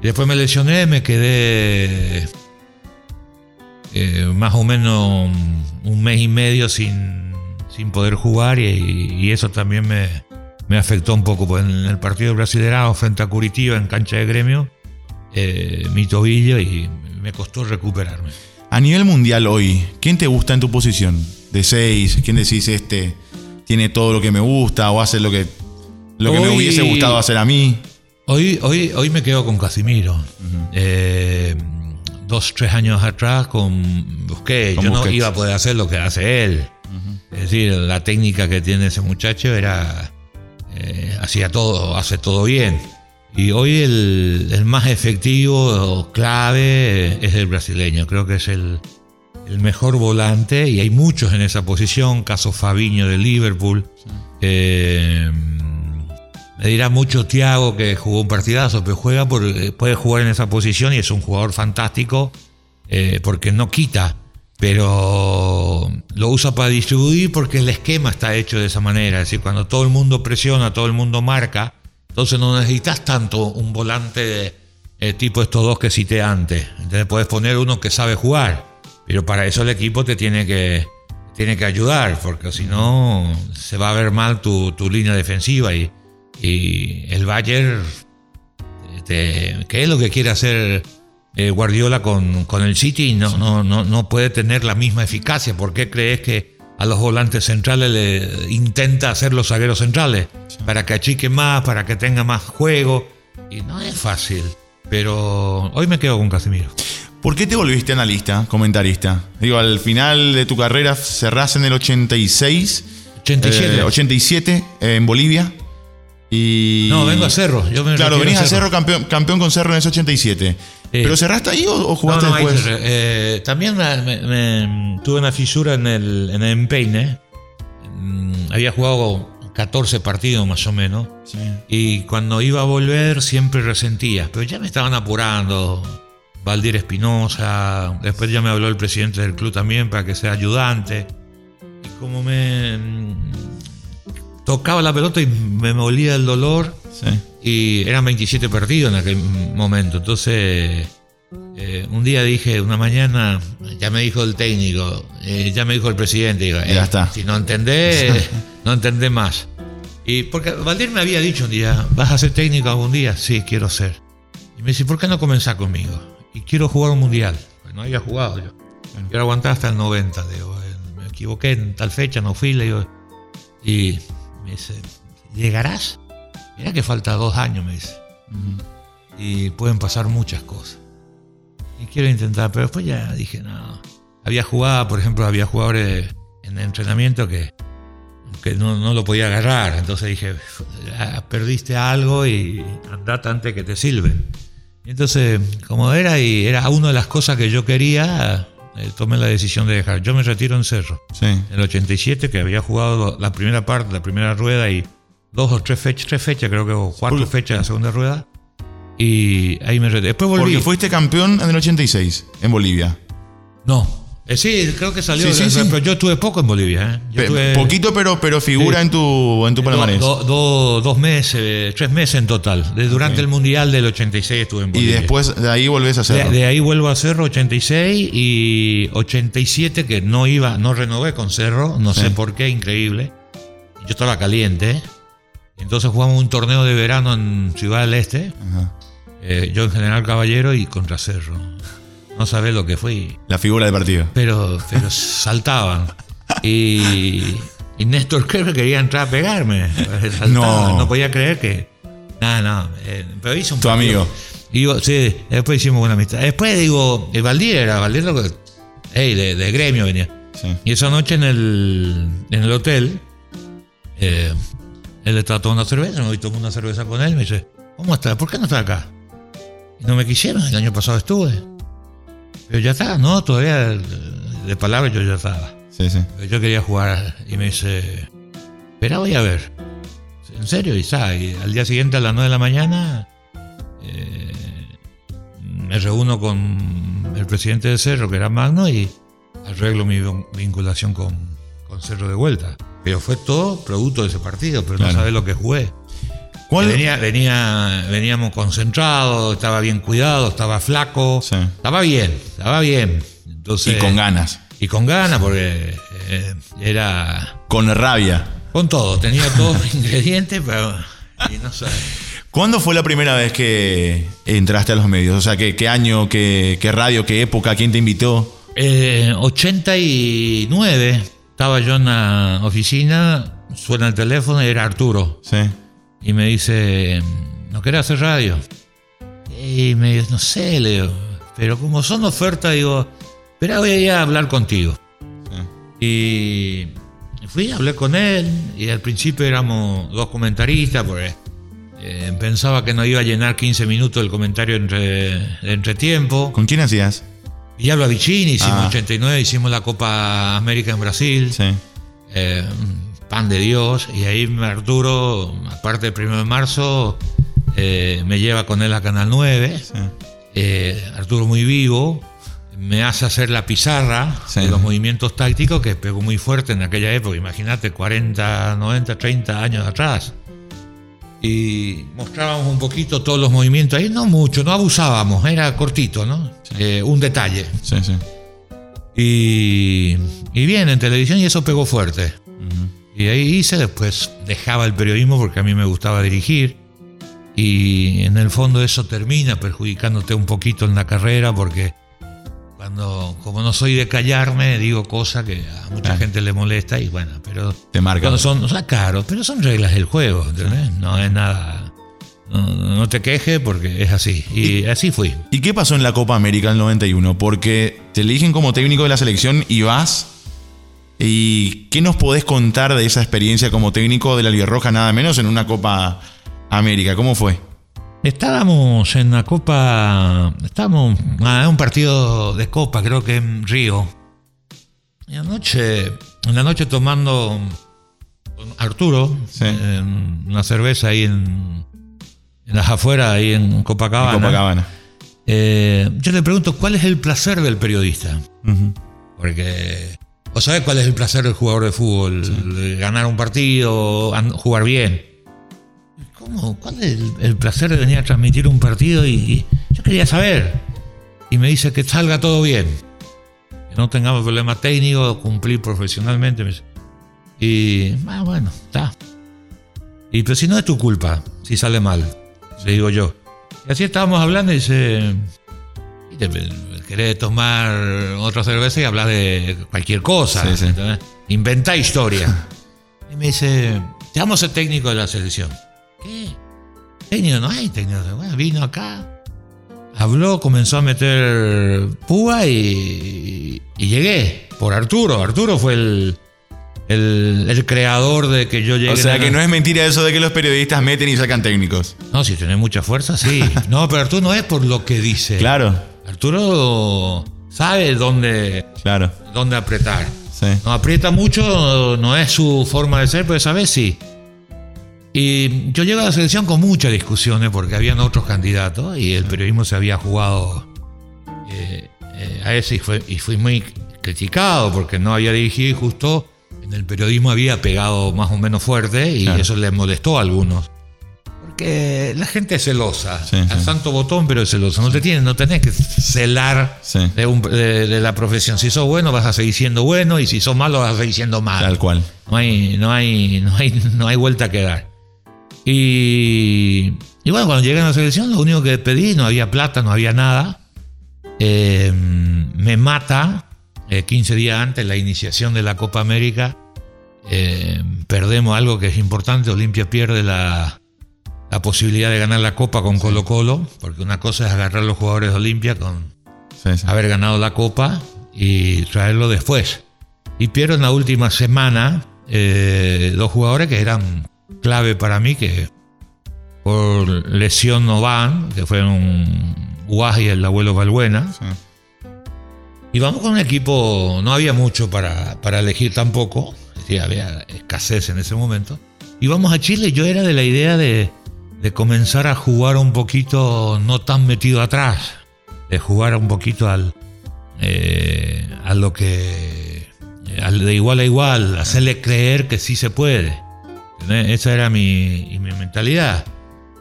Y después me lesioné, me quedé eh, más o menos un mes y medio sin, sin poder jugar y, y eso también me, me afectó un poco. Pues en el partido brasileño frente a Curitiba en cancha de gremio, eh, mi tobillo y me costó recuperarme. A nivel mundial hoy, ¿quién te gusta en tu posición? De seis, ¿quién decís este tiene todo lo que me gusta o hace lo que, lo que me hubiese gustado hacer a mí? Hoy, hoy, hoy me quedo con Casimiro. Eh, dos, tres años atrás con Busquets. Con Yo no iba a poder hacer lo que hace él. Es decir, la técnica que tiene ese muchacho era. eh, hacía todo, hace todo bien. Y hoy el, el más efectivo, clave, es el brasileño. Creo que es el, el mejor volante y hay muchos en esa posición. Caso Fabiño de Liverpool. Eh, me dirá mucho Thiago que jugó un partidazo, pero juega por, eh, puede jugar en esa posición y es un jugador fantástico eh, porque no quita, pero lo usa para distribuir porque el esquema está hecho de esa manera. Es decir, cuando todo el mundo presiona, todo el mundo marca, entonces no necesitas tanto un volante eh, tipo estos dos que cité antes. Entonces puedes poner uno que sabe jugar, pero para eso el equipo te tiene que, tiene que ayudar, porque si no se va a ver mal tu, línea defensiva y, el Bayern, este, que es lo que quiere hacer eh, Guardiola con, con el City, no, no, no, no puede tener la misma eficacia. ¿Por qué crees que a los volantes centrales le intenta hacer los zagueros centrales? Para que achique más, para que tenga más juego. Y no es fácil. Pero hoy me quedo con Casemiro. ¿Por qué te volviste analista, comentarista? Digo, al final de tu carrera cerrás en el 86, 87. eh, 87 eh, en Bolivia. Y No, vengo a Cerro. Yo me Claro, venís a a Cerro. Cerro campeón, campeón con Cerro en ese 87. ¿Pero cerraste ahí o, o jugaste No, no, ahí después? Eh, también me, me- tuve una fisura en el, en el empeine. Mm, Había jugado 14 partidos más o menos. Sí. Y cuando iba a volver siempre resentía. Pero ya me estaban apurando. Valdir Espinosa. Después ya me habló el presidente del club también para que sea ayudante. Y como me mm, tocaba la pelota y me molía el dolor. Sí. Y eran 27 partidos en aquel momento. Entonces, eh, un día dije, una mañana, ya me dijo el técnico, eh, ya me dijo el presidente, digo, Ya "Eh, está. si no entendés, no entendés más. Y porque Valdir me había dicho un día, ¿vas a ser técnico algún día? Sí, quiero ser. Y me dice, ¿por qué no comenzás conmigo? Y quiero jugar un mundial. Pues no había jugado yo. Quiero aguantar hasta el 90. Digo, "Eh, me equivoqué en tal fecha, no fui. Le digo, y me dice, ¿llegarás? Mira que falta dos años, me dice. Y pueden pasar muchas cosas. Y quiero intentar, pero después ya dije, no. Había jugado, por ejemplo, había jugadores en entrenamiento que, que no, no lo podía agarrar. Entonces dije, "Ya perdiste algo y andate antes que te sirven. Y entonces, como era y era una de las cosas que yo quería, eh, tomé la decisión de dejar. Yo me retiro en Cerro Sí. en el 87, que había jugado la primera parte, la primera rueda y dos o tres fechas, tres fechas creo que, o cuatro Porque- fechas de la segunda rueda. Y ahí me retiré. Después volví. Porque fuiste campeón en el 86 en Bolivia. No. Eh, sí, creo que salió. Sí, sí, sí. Pero yo estuve poco en Bolivia. ¿eh? Yo Pe- estuve Poquito, pero, pero figura en tu, en tu palmarés. do- do- dos meses, tres meses en total. De- durante el Mundial del 86 estuve en y Bolivia. después de ahí volvés a De, hacerlo. de ahí vuelvo a Cerro 86 y 87 que no iba, no renové con Cerro, no sé por qué, increíble. Yo estaba caliente. Entonces jugamos un torneo de verano en Ciudad del Este Ajá. Eh, yo en General Caballero y contra Cerro. No sabés lo que fui. La figura del partido. Pero, pero saltaban. Y, y Néstor Kerr quería entrar a pegarme. No. no. podía creer que. No, no. eh, pero hizo un Tu partido. amigo. Y sí, después hicimos buena amistad. Después digo, el Valdir era, Valdir lo que. Ey, de, de gremio venía. Sí. Y esa noche en el, en el hotel, eh, él estaba tomando cerveza, me voy tomando una cerveza con él, me dice, ¿cómo estás? ¿Por qué no estás acá? Y no me quisieron, el año pasado estuve. Pero ya está, no, todavía de, palabras yo ya estaba. Sí, sí. Pero yo quería jugar y me dice, espera, voy a ver. ¿En serio? Y, está, y al día siguiente a las 9 de la mañana eh, me reúno con el presidente de Cerro, que era Magno, y arreglo mi vin- vinculación con, con Cerro de vuelta. Pero fue todo producto de ese partido, pero Claro. no sabés lo que jugué. ¿Cuál? Venía, venía, veníamos concentrados, estaba bien cuidado, estaba flaco, Sí. estaba bien, estaba bien. Entonces, Y con ganas. y con ganas, porque eh, era Con rabia. con todo, tenía todos los ingredientes, pero y no sé. ¿Cuándo fue la primera vez que entraste a los medios? O sea, ¿qué, qué año, qué, qué radio, qué época, quién te invitó? Eh, 89 estaba yo en la oficina, suena el teléfono y era Arturo. Sí. Y me dice, ¿no querés hacer radio? Y me dice, no sé, le digo, pero como son ofertas, digo, espera, voy a ir a hablar contigo. Y fui, hablé con él, y al principio éramos dos comentaristas, porque eh, pensaba que no iba a llenar 15 minutos el comentario entre, de entretiempo. ¿Con quién hacías? Y hablo a Vicini, hicimos Ah. 89, hicimos la Copa América en Brasil Sí. eh, pan de Dios. Y ahí Arturo, aparte del primero de marzo, eh, me lleva con él a Canal 9. sí. Eh, Arturo muy vivo, me hace hacer la pizarra Sí. de los movimientos tácticos que pegó muy fuerte en aquella época. Imagínate, 40, 90, 30 años atrás. Y mostrábamos un poquito todos los movimientos ahí, no mucho, no abusábamos, era cortito, ¿no? Eh, un detalle. Sí, sí. Y, y bien, en televisión y eso pegó fuerte. Y ahí hice, después dejaba el periodismo porque a mí me gustaba dirigir. Y en el fondo eso termina perjudicándote un poquito en la carrera porque cuando, como no soy de callarme, digo cosas que a mucha gente le molesta y bueno, pero... Te marca. Cuando son, o sea, claro, pero son reglas del juego, ¿entendés? No es nada... No, no te quejes porque es así. Y así fui. ¿Y qué pasó en la Copa América del 91? Porque te eligen como técnico de la selección y vas. ¿Y qué nos podés contar de esa experiencia como técnico de la Roja nada menos en una Copa América? ¿Cómo fue? Estábamos en la Copa. Estábamos. Ah, en un partido de Copa, creo que en Río. Y anoche. En la noche tomando. con Arturo. Sí. en una cerveza ahí en. En las afueras, ahí en Copacabana. En Copacabana. Eh, yo le pregunto, ¿cuál es el placer del periodista? Porque. ¿O sabes cuál es el placer del jugador de fútbol? Ganar un partido, jugar bien. ¿Cómo? ¿Cuál es el, el placer de venir a transmitir un partido? Y, y yo quería saber. Y me dice que salga todo bien. Que no tengamos problemas técnicos, cumplir profesionalmente. Y, ah, bueno, está. Y pero si no es tu culpa, si sale mal, le digo yo. Y así estábamos hablando y dice, querés tomar otra cerveza y hablar de cualquier cosa. Sí. Inventa historia. y me dice, a ser técnico de la selección. ¿Qué? Técnico, no hay técnico. Bueno, vino acá, habló, comenzó a meter púa y, y llegué por Arturo. Arturo fue el, el, el creador de que yo llegue. O sea a- que no es mentira eso de que los periodistas meten y sacan técnicos. No, si tenés mucha fuerza, sí. No, pero Arturo no es por lo que dice. Claro, Arturo sabe dónde, claro. dónde apretar. Sí. No aprieta mucho, no es su forma de ser, pero esa vez sí. Y yo llego a la selección con muchas discusiones porque habían otros candidatos y el periodismo se había jugado eh, eh, a ese y, fue, y fui muy criticado porque no había dirigido y justo en el periodismo había pegado más o menos fuerte y Claro. eso les molestó a algunos. Porque la gente es celosa, Sí, a sí. santo botón, pero es celosa. No te tienes, no tenés que celar Sí. de, un- de- de la profesión. Si sos bueno, vas a seguir siendo bueno, y si sos malo, vas a seguir siendo malo. Tal cual. No hay, no hay, no hay, no hay vuelta que dar. Y, y bueno, cuando llegué a la selección, lo único que pedí, no había plata, no había nada. Eh, me mata 15 días antes la iniciación de la Copa América. eh, perdemos algo que es importante. Olimpia pierde la, la posibilidad de ganar la Copa con Colo Colo, porque una cosa es agarrar a los jugadores de Olimpia con Sí, sí. haber ganado la Copa y traerlo después. Y pierdo en la última semana eh, dos jugadores que eran clave para mí, que por lesión no van, que fueron Guaj y el abuelo Valbuena. Sí. Y vamos con un equipo, no había mucho para, para elegir tampoco, es decir, había escasez en ese momento. Y vamos a Chile, yo era de la idea de, de comenzar a jugar un poquito, no tan metido atrás, de jugar un poquito al, eh, a lo que, al de igual a igual, hacerle creer que sí se puede. ¿Entendés? Esa era mi, mi mentalidad.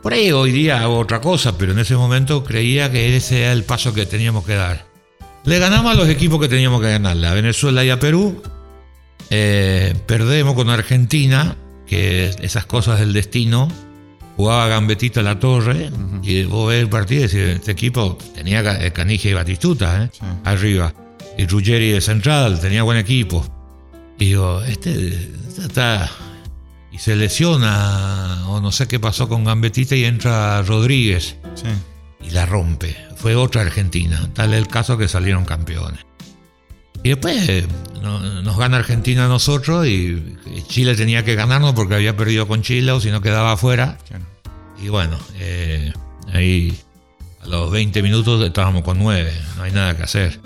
Por ahí hoy día hago otra cosa, pero en ese momento creía que ese era el paso que teníamos que dar. Le ganamos a los equipos que teníamos que ganarle, a Venezuela y a Perú. Eh, perdemos con Argentina, que esas cosas del destino. Jugaba Gambetita a la torre y vos ves el partido y decís, este equipo tenía eh, Canigia y Batistuta eh, Sí. arriba. Y Ruggeri de central, tenía buen equipo. Y digo, este, este está... Y se lesiona, o no sé qué pasó con Gambetita y entra Rodríguez Sí. y la rompe. Fue otra Argentina. Tal es el caso que salieron campeones. Y después eh, no- nos gana Argentina a nosotros y, y Chile tenía que ganarnos porque había perdido con Chile o si no quedaba afuera. Claro. Y bueno, eh, ahí a los 20 minutos estábamos con 9, no hay nada que hacer.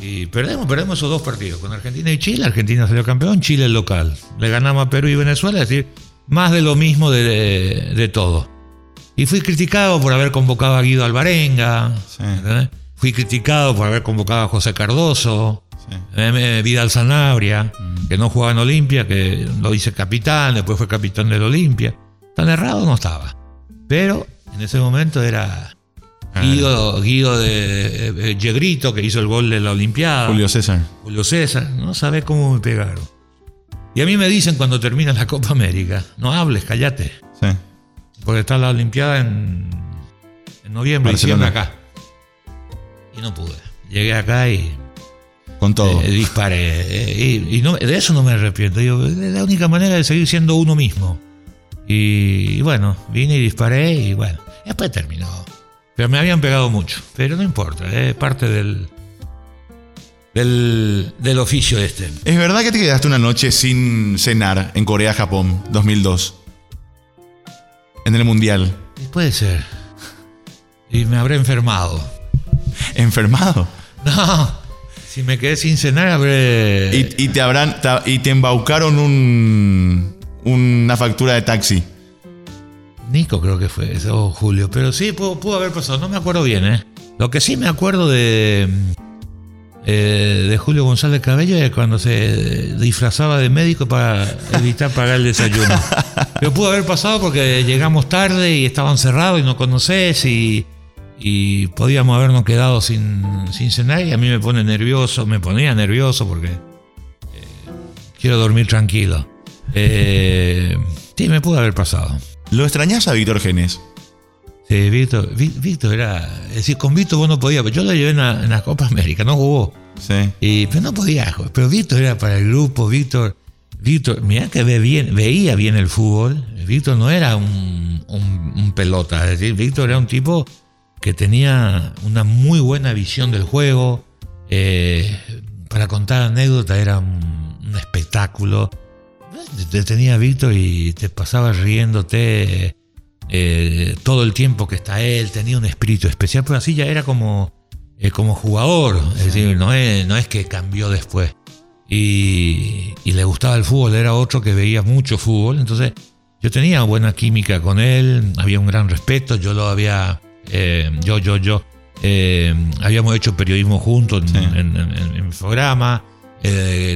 Y perdemos, perdemos esos dos partidos, con Argentina y Chile. Argentina salió campeón, Chile el local. Le ganamos a Perú y Venezuela, es decir, más de lo mismo de, de- de todo. Y fui criticado por haber convocado a Guido Alvarenga, fui criticado por haber convocado a José Cardoso, Sí. eh, Vidal Sanabria, que no jugaba en Olimpia, que lo hice capitán, después fue capitán del Olimpia. Tan errado no estaba. Pero en ese momento era Guido, Guido de eh, eh, Yegrito, que hizo el gol de la Olimpiada. Julio César. Julio César, no sabes cómo me pegaron. Y a mí me dicen cuando termina la Copa América, no hables, callate, Sí. porque está la Olimpiada en, en noviembre, diciembre acá. Y no pude. Llegué acá y Con todo. eh, disparé. eh, y y no, de eso no me arrepiento. Digo, es la única manera de seguir siendo uno mismo. Y, y bueno, vine y disparé y bueno, después terminó. Pero me habían pegado mucho. Pero no importa, es parte del, del, del oficio este. ¿Es verdad que te quedaste una noche sin cenar en Corea-Japón 2002? En el Mundial. Puede ser. Y me habré enfermado. ¿Enfermado? No, si me quedé sin cenar habré... Y, y te habrán y te embaucaron un, una factura de taxi. Nico creo que fue, o Julio. Pero sí, pudo, pudo haber pasado. No me acuerdo bien, ¿eh? Lo que sí me acuerdo de, eh, de Julio González Cabello es cuando se disfrazaba de médico para evitar pagar el desayuno. Pero pudo haber pasado porque llegamos tarde y estaban cerrados y no conoces y, y podíamos habernos quedado sin, sin cenar y a mí me pone nervioso, me ponía nervioso porque eh, quiero dormir tranquilo. Eh, sí, me pudo haber pasado. ¿Lo extrañás a Víctor Genes? Sí, Víctor, Ví- Víctor era. Es decir, con Víctor vos no podías. pero Yo lo llevé en la, en la Copa América, no jugó. Sí. Y, pero no podía. Pero Víctor era para el grupo. Víctor, Víctor, mira que ve bien, veía bien el fútbol. Víctor no era un, un- un pelota. Es decir, Víctor era un tipo que tenía una muy buena visión del juego. eh, para contar anécdotas era un, un espectáculo. Te tenía a Víctor y te pasabas riéndote eh, todo el tiempo que está él. Tenía un espíritu especial, pero así ya era como, eh, como jugador. Es decir, no es, no es que cambió después. Y, y le gustaba el fútbol, era otro que veía mucho fútbol. Entonces, yo tenía buena química con él, había un gran respeto. Yo lo había, eh, yo, yo, yo, eh, habíamos hecho periodismo juntos en, Sí. en- en- en mi programa.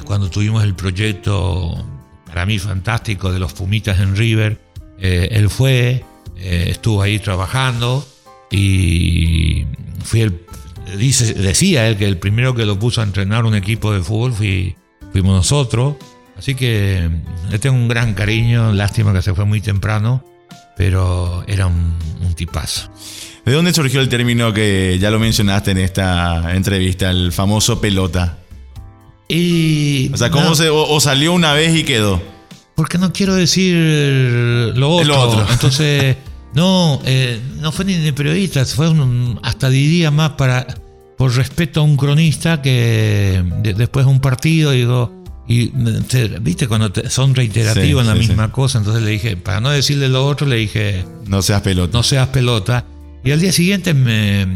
Cuando tuvimos el proyecto, para mí fantástico, de los Pumitas en River, eh, él fue, eh, estuvo ahí trabajando y fui decía él que el primero que lo puso a entrenar un equipo de fútbol fui, fuimos nosotros. Así que le tengo un gran cariño, lástima que se fue muy temprano. pero era un, un tipazo. ¿De dónde surgió el término que ya lo mencionaste en esta entrevista, el famoso pelota? Y, O sea, ¿cómo no, se, o, o salió una vez y quedó? Porque no quiero decir lo otro. Entonces, no, eh, no fue ni de periodistas, fue un- hasta diría más para por respeto a un cronista que de- después de un partido digo y te- viste cuando te- son reiterativos Sí, en la sí, misma sí. cosa, entonces le dije, para no decirle lo otro, le dije, No seas pelota. no seas pelota. Y al día siguiente me,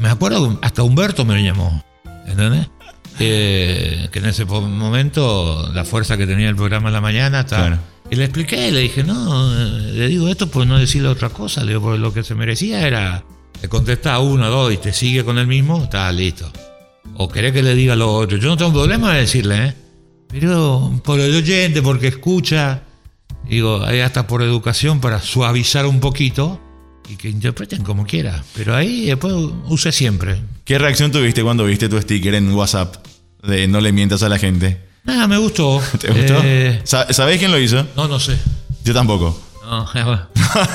me acuerdo, hasta Humberto me lo llamó. ¿Entendés? Eh, que en ese momento la fuerza que tenía el programa en la mañana estaba. Claro. Y le expliqué, le dije, no, eh, le digo esto por no decirle otra cosa. Le digo, porque lo que se merecía era. Le contestaba uno, dos y te sigue con el mismo, está listo. O querés que le diga lo otro. Yo no tengo problema de decirle, ¿eh? Pero por el oyente, porque escucha, digo, ahí hasta por educación para suavizar un poquito y que interpreten como quiera. Pero ahí después use siempre. ¿Qué reacción tuviste cuando viste tu sticker en WhatsApp de no le mientas a la gente? Nada, me gustó. ¿Te gustó? Eh, Sa- ¿Sabés quién lo hizo? no, no sé. Yo tampoco. No, bueno.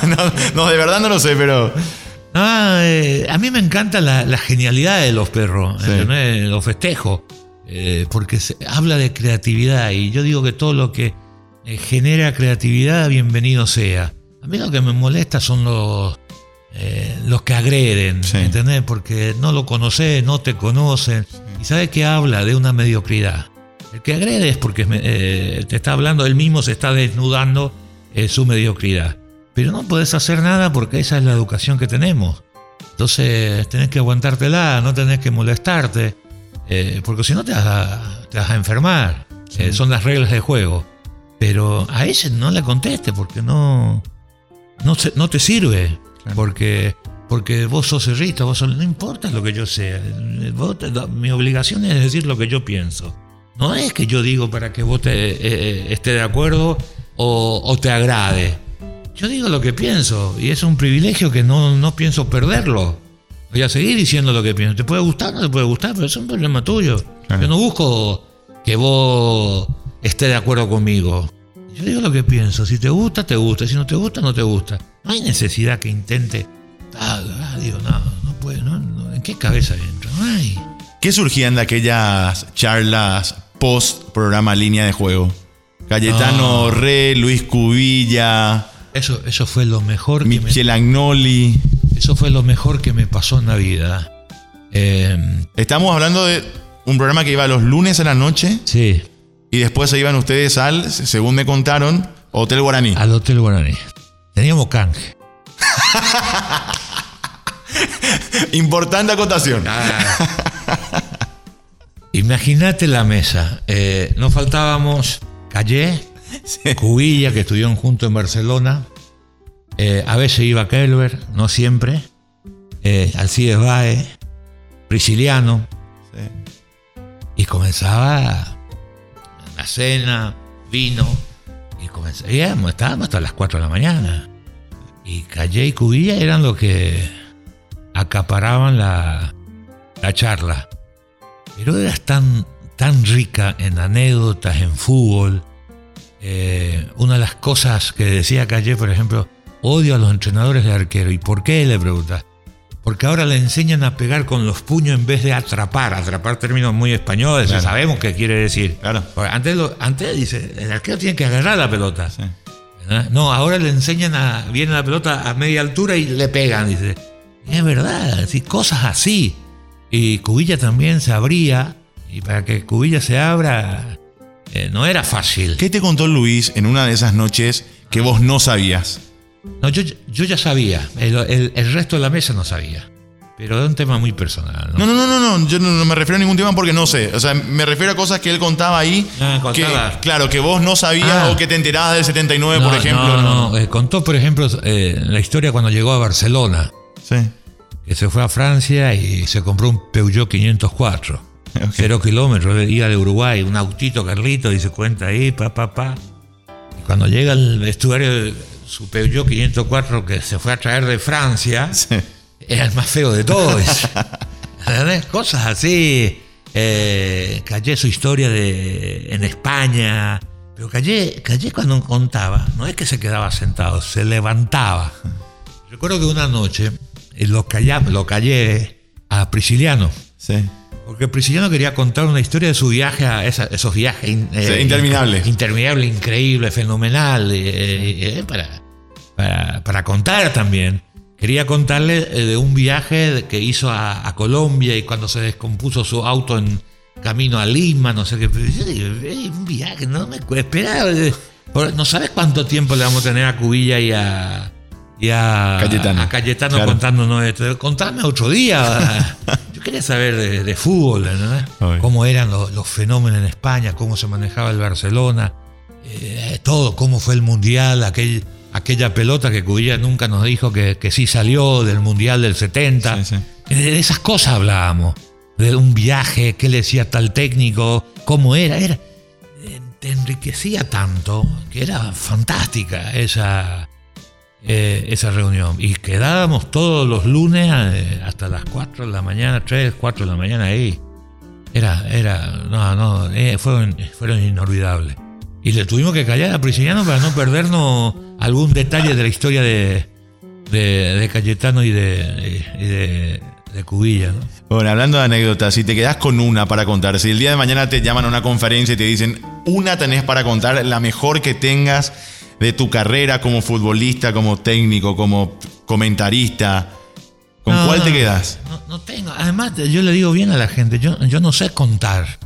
no, no, de verdad no lo sé, pero. Ah, eh, a mí me encanta la, la genialidad de los perros, Sí. los festejo, eh, porque se habla de creatividad y yo digo que todo lo que eh, genera creatividad, bienvenido sea. A mí lo que me molesta son los, eh, los que agreden, Sí. ¿entendés? Porque no lo conoces, no te conocen y sabes que habla de una mediocridad. El que agrede es porque eh, te está hablando, él mismo se está desnudando eh, su mediocridad. Pero no puedes hacer nada porque esa es la educación que tenemos. Entonces tenés que aguantártela, no tenés que molestarte, porque si no te vas a, te vas a enfermar. Son las reglas del juego. Pero a ese no le conteste porque no, no te sirve. Porque, porque vos sos cerrista, vos sos- no importa lo que yo sea. Vos te- mi obligación es decir lo que yo pienso. No es que yo digo para que vos te, eh, eh, esté de acuerdo o, o te agrade. Yo digo lo que pienso y es un privilegio que no, no pienso perderlo. Voy a seguir diciendo lo que pienso. Te puede gustar, no te puede gustar, pero es un problema tuyo. Claro. Yo no busco que vos estés de acuerdo conmigo. Yo digo lo que pienso. Si te gusta, te gusta. Si no te gusta, no te gusta. No hay necesidad que intente. Ah, ah, digo, no, no puede. No, no. ¿En qué cabeza entra? No hay. ¿Qué surgían de aquellas charlas post programa línea de juego? Cayetano. Re, Luis Cubilla, Eso, eso fue lo mejor que me, Michel Agnoli. eso fue lo mejor que me pasó en la vida. Eh, Estamos hablando de un programa que iba los lunes a la noche sí, y después se iban ustedes al, según me contaron, Hotel Guaraní. al Hotel Guaraní. Teníamos canje. Importante acotación. Imagínate la mesa. Eh, nos faltábamos Calle, Cubilla, que estuvieron juntos en Barcelona. Eh, a veces iba Kelber, no siempre. Eh, Alcides Bae, Prisciliano. Y comenzaba la cena, vino. Estábamos hasta las 4 de la mañana. Y Calle y Cubilla eran los que acaparaban la, la charla. Pero eras tan, tan rica en anécdotas, en fútbol. Eh, una de las cosas que decía Calle, por ejemplo, odio a los entrenadores de arquero. ¿Y por qué? Le pregunta. Porque ahora le enseñan a pegar con los puños en vez de atrapar. Atrapar términos muy españoles, Claro. sabemos qué quiere decir. Claro. Antes, lo- antes dice, el arquero tiene que agarrar la pelota. Sí. No, ahora le enseñan a. Viene la pelota a media altura y le pegan, dice. Es verdad, sí, cosas así. Y Cubilla también se abría. Y para que Cubilla se abra, eh, no era fácil. ¿Qué te contó Luis en una de esas noches que vos no sabías? No, yo, yo ya sabía. El, el- el resto de la mesa no sabía. Pero es un tema muy personal. ¿no? No, no, no, no, no, yo no, no me refiero a ningún tema porque no sé. O sea, me refiero a cosas que él contaba ahí. Ah, contaba. Que, claro, que vos no sabías Ah. o que te enterabas del 79, por ejemplo. No, no, eh, contó, por ejemplo, eh, la historia cuando llegó a Barcelona. Sí. que se fue a Francia y se compró un Peugeot 504. Ok. Cero kilómetros, iba de Uruguay, un autito Carlito y se cuenta ahí, pa, pa, pa. Y cuando llega el vestuario su Peugeot 504 que se fue a traer de Francia, Sí. era el más feo de todos. Cosas así. Eh, callé su historia de, en España, Pero Calle, Calle cuando contaba, no es que se quedaba sentado, se levantaba. Recuerdo que una noche eh, lo callé, lo callé a Prisciliano. Sí. Porque Prisciliano quería contar una historia de su viaje a esa- esos viajes in- Sí, interminables. Interminable, increíble, fenomenal. eh, eh, para, para, para contar también. Quería contarle eh, de un viaje que hizo a, a Colombia y cuando se descompuso su auto en camino a Lima, no sé qué. Pero yo digo, "Ey, un viaje, no me cu- espera. eh, por- No sabes cuánto tiempo le vamos a tener a Cubilla y a. Y a Cayetano. a Cayetano Claro. contándonos esto. Contame otro día. Quería saber de, de fútbol, ¿no? Cómo eran los, los fenómenos en España, cómo se manejaba el Barcelona, eh, todo, cómo fue el Mundial, aquel, aquella pelota que Cubilla nunca nos dijo que, que sí salió del Mundial del 70. Sí, sí. Eh, De esas cosas hablábamos, de un viaje, qué le decía tal técnico, cómo era, era eh, te enriquecía tanto que era fantástica esa, eh, esa reunión. Y quedábamos todos los lunes eh, hasta las 4 de la mañana, 3, 4 de la mañana ahí. Era, era, no, no, eh, fueron, fueron inolvidables. Y le tuvimos que callar a Prisciliano para no perdernos algún detalle de la historia de, de, Cayetano y de, de, de Cubilla. ¿no? Bueno, hablando de anécdotas, si te quedas con una para contar, si el día de mañana te llaman a una conferencia y te dicen, una tenés para contar, la mejor que tengas de tu carrera como futbolista, como técnico, como comentarista, ¿con No, cuál te quedas? No, no tengo. Además, yo le digo bien a la gente, yo, yo no sé contar.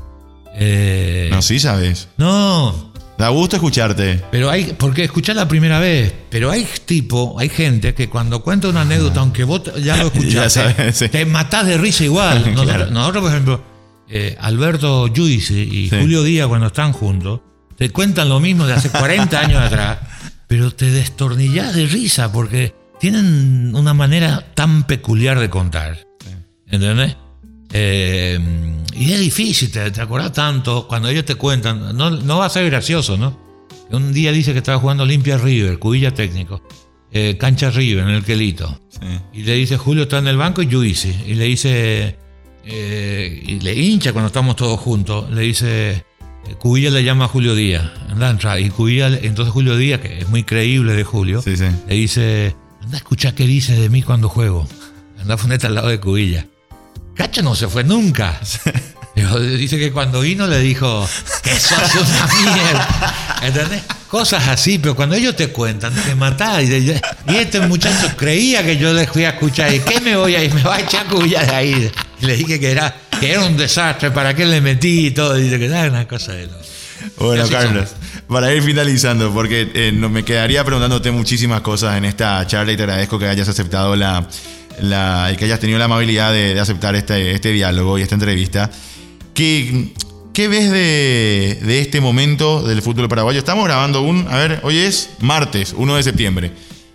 Eh, No, sí sabes. no, Da gusto escucharte. Pero hay, porque escuché la primera vez, pero hay tipo, hay gente que cuando cuenta una anécdota, aunque vos ya lo escuchaste, Ya sabes, sí. te matás de risa igual. Nosotros, Claro. nosotros, por ejemplo, eh, Alberto Juicy y Sí. Julio Díaz cuando están juntos, te cuentan lo mismo de hace 40 años atrás, pero te destornillás de risa porque tienen una manera tan peculiar de contar. ¿Entendés? Eh, y es difícil, te, te acordás tanto cuando ellos te cuentan, no, no va a ser gracioso, ¿no? Un día dice que estaba jugando Olimpia River, Cubilla técnico, eh, cancha River en el Quelito. Y le dice Julio está en el banco y Juicy. Y le dice, eh, y le hincha cuando estamos todos juntos, le dice, Cubilla le llama a Julio Díaz, anda a entrar. Y Cubilla, entonces Julio Díaz, que es muy creíble de Julio, Sí, sí. le dice, anda a escuchar qué dice de mí cuando juego. Anda a ponerte al lado de Cubilla. Cacho no se fue nunca. Dice que cuando vino le dijo que sos una mierda. ¿Entendés? Cosas así, pero cuando ellos te cuentan, te matás. Y, este muchacho creía que yo le fui a escuchar. ¿Y qué me voy a ir? Me va a echar cubilla de ahí. Y le dije que era, que era un desastre, ¿para qué le metí y todo? Dice que era una cosa de loco. Bueno, Carlos, para ir finalizando, porque eh, no, me quedaría preguntándote muchísimas cosas en esta charla y te agradezco que hayas aceptado la, la y que hayas tenido la amabilidad de, de aceptar este, este diálogo y esta entrevista. ¿Qué, qué ves de, de este momento del fútbol paraguayo? Estamos grabando un, a ver, hoy es martes, 1 de septiembre.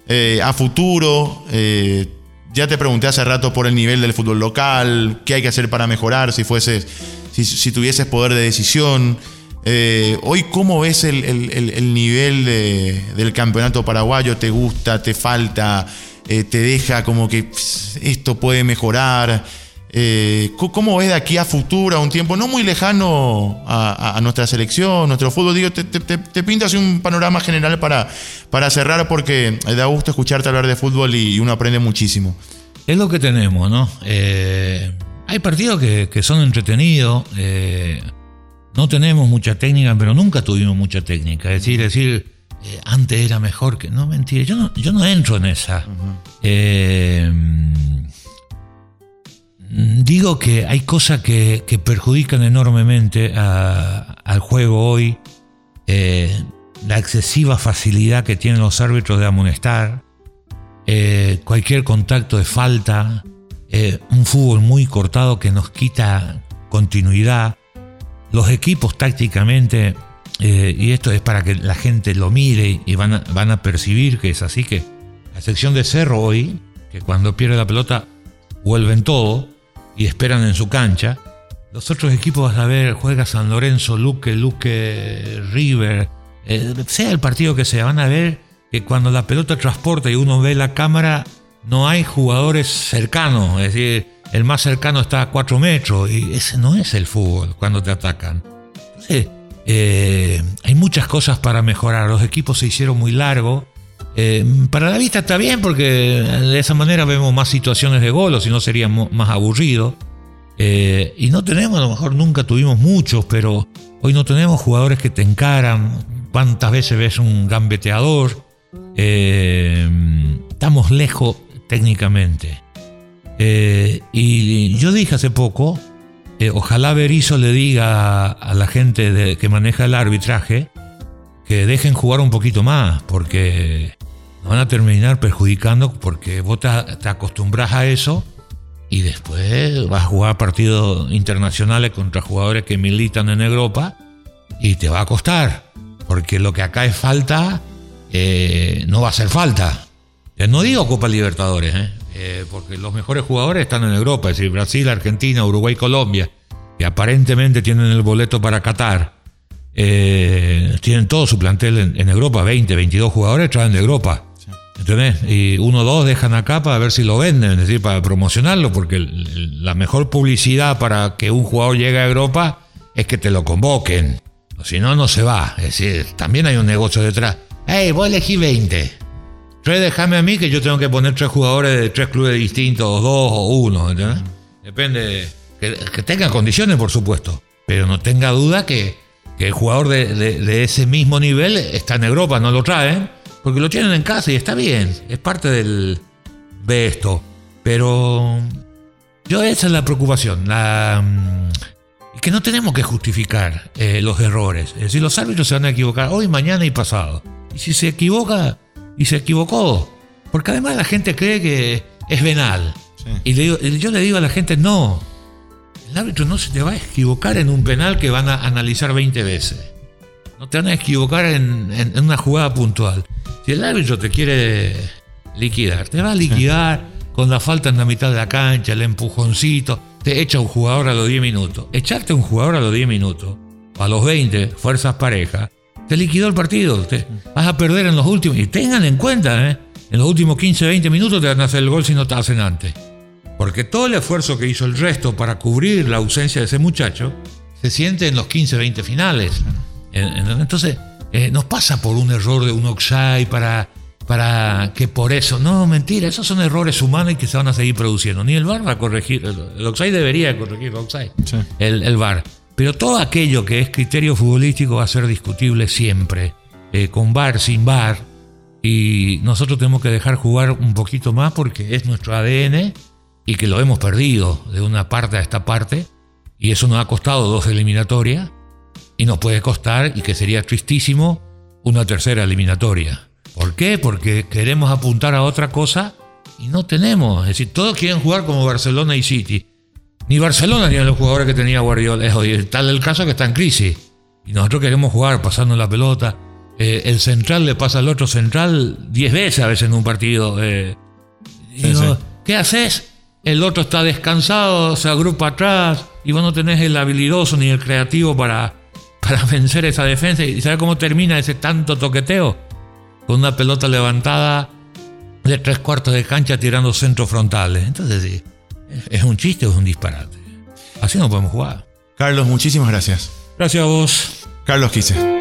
Eh, a futuro, eh, ya te pregunté hace rato por el nivel del fútbol local, qué hay que hacer para mejorar, si fueses, si, si tuvieses poder de decisión. Eh, hoy, ¿cómo ves el, el- el- el nivel de- del campeonato paraguayo? ¿Te gusta? ¿Te falta? Eh, ¿Te deja como que esto puede mejorar? Eh, ¿cómo- ¿Cómo ves de aquí a futuro, a un tiempo no muy lejano a, nuestra selección, nuestro fútbol? Digo, te, te, te- pintas un panorama general para, para cerrar porque da gusto escucharte hablar de fútbol y uno aprende muchísimo. Es lo que tenemos, ¿no? Eh, hay partidos que, que son entretenidos. eh, no tenemos mucha técnica, pero nunca tuvimos mucha técnica. Es decir, decir, eh, antes era mejor que. No, mentira. Yo no, yo no entro en esa. Eh, mm, digo que hay cosas que, que perjudican enormemente al juego hoy. Eh, la excesiva facilidad que tienen los árbitros de amonestar eh, cualquier contacto de falta, eh, un fútbol muy cortado que nos quita continuidad. Los equipos tácticamente, y esto es para que la gente lo mire y van a, van a percibir que es así que la sección de Cerro hoy, que cuando pierde la pelota vuelven todo y esperan en su cancha. Los otros equipos vas a ver, juega San Lorenzo, Luque, Luque, River, eh, sea el partido que sea, van a ver que cuando la pelota transporta y uno ve la cámara, no hay jugadores cercanos, es decir, el más cercano está a 4 metros y ese no es el fútbol cuando te atacan. Entonces, Eh, hay muchas cosas para mejorar. Los equipos se hicieron muy largos. Eh, para la vista está bien porque de esa manera vemos más situaciones de gol, si no sería más aburrido. Eh, y no tenemos, a lo mejor nunca tuvimos muchos, pero hoy no tenemos jugadores que te encaran. ¿Cuántas veces ves un gambeteador? estamos lejos técnicamente. y yo dije hace poco eh, ojalá Berizzo le diga a, la gente que maneja el arbitraje que dejen jugar un poquito más, porque van a terminar perjudicando, porque vos te, acostumbras a eso y después vas a jugar partidos internacionales contra jugadores que militan en Europa y te va a costar, porque lo que acá es falta, eh, no va a ser falta. Eh, no digo Copa Libertadores, ¿eh? Porque los mejores jugadores están en Europa, es decir, Brasil, Argentina, Uruguay, Colombia, que aparentemente tienen el boleto para Qatar. Tienen todo su plantel en, Europa, 20, 22 jugadores traen de Europa. ¿Entendés? Y uno o dos dejan acá para ver si lo venden, es decir, para promocionarlo, porque la mejor publicidad para que un jugador llegue a Europa es que te lo convoquen. Si no, no se va. Es decir, también hay un negocio detrás. ¡Hey, vos elegí 20! Tres, déjame a mí que yo tengo que poner tres jugadores de tres clubes distintos, dos o uno. Depende. Que, tengan condiciones, por supuesto. Pero no tenga duda que, el jugador de, ese mismo nivel está en Europa, no lo traen, porque lo tienen en casa y está bien. Es parte del. de esto. Pero. Yo, esa es la preocupación. La. Mm, que no tenemos que justificar eh, los errores. Es decir, los árbitros se van a equivocar hoy, mañana y pasado. Y si se equivoca, y se equivocó. Porque además la gente cree que es venal. Y yo le digo a la gente, no, el árbitro no se te va a equivocar en un penal que van a analizar 20 veces. No te van a equivocar en, una jugada puntual. Si el árbitro te quiere liquidar, te va a liquidar con la falta en la mitad de la cancha, el empujoncito, te echa un jugador a los 10 minutos. Echarte un jugador a los 10 minutos, a los 20, fuerzas parejas, te liquidó el partido. Te, vas a perder en los últimos. Y tengan en cuenta, ¿eh? en los últimos 15, 20 minutos te van a hacer el gol si no te hacen antes. Porque todo el esfuerzo que hizo el resto para cubrir la ausencia de ese muchacho se siente en los 15, 20 finales. Entonces, eh, nos pasa por un error de un Oxai para, para que por eso. No, mentira, esos son errores humanos y que se van a seguir produciendo. Ni el VAR va a corregir. El, Oxai debería corregir el Oxai. El, el VAR. Pero todo aquello que es criterio futbolístico va a ser discutible siempre, eh, con bar, sin bar. Y nosotros tenemos que dejar jugar un poquito más porque es nuestro ADN y que lo hemos perdido de una parte a esta parte. Y eso nos ha costado dos eliminatorias y nos puede costar, y que sería tristísimo, una tercera eliminatoria. ¿Por qué? Porque queremos apuntar a otra cosa y no tenemos. Es decir, todos quieren jugar como Barcelona y City. Ni Barcelona tiene los jugadores que tenía Guardiola. Es tal el caso que está en crisis. Y nosotros queremos jugar pasando la pelota. Eh, el central le pasa al otro central 10 veces a veces en un partido. Eh. ¿Qué haces? El otro está descansado, se agrupa atrás y vos no tenés el habilidoso ni el creativo para, para vencer esa defensa. ¿Y sabes cómo termina ese tanto toqueteo? Con una pelota levantada de tres cuartos de cancha tirando centros frontales. Entonces sí. ¿Es un chiste o es un disparate? Así no podemos jugar. Carlos, muchísimas gracias. Gracias a vos. Carlos Quise.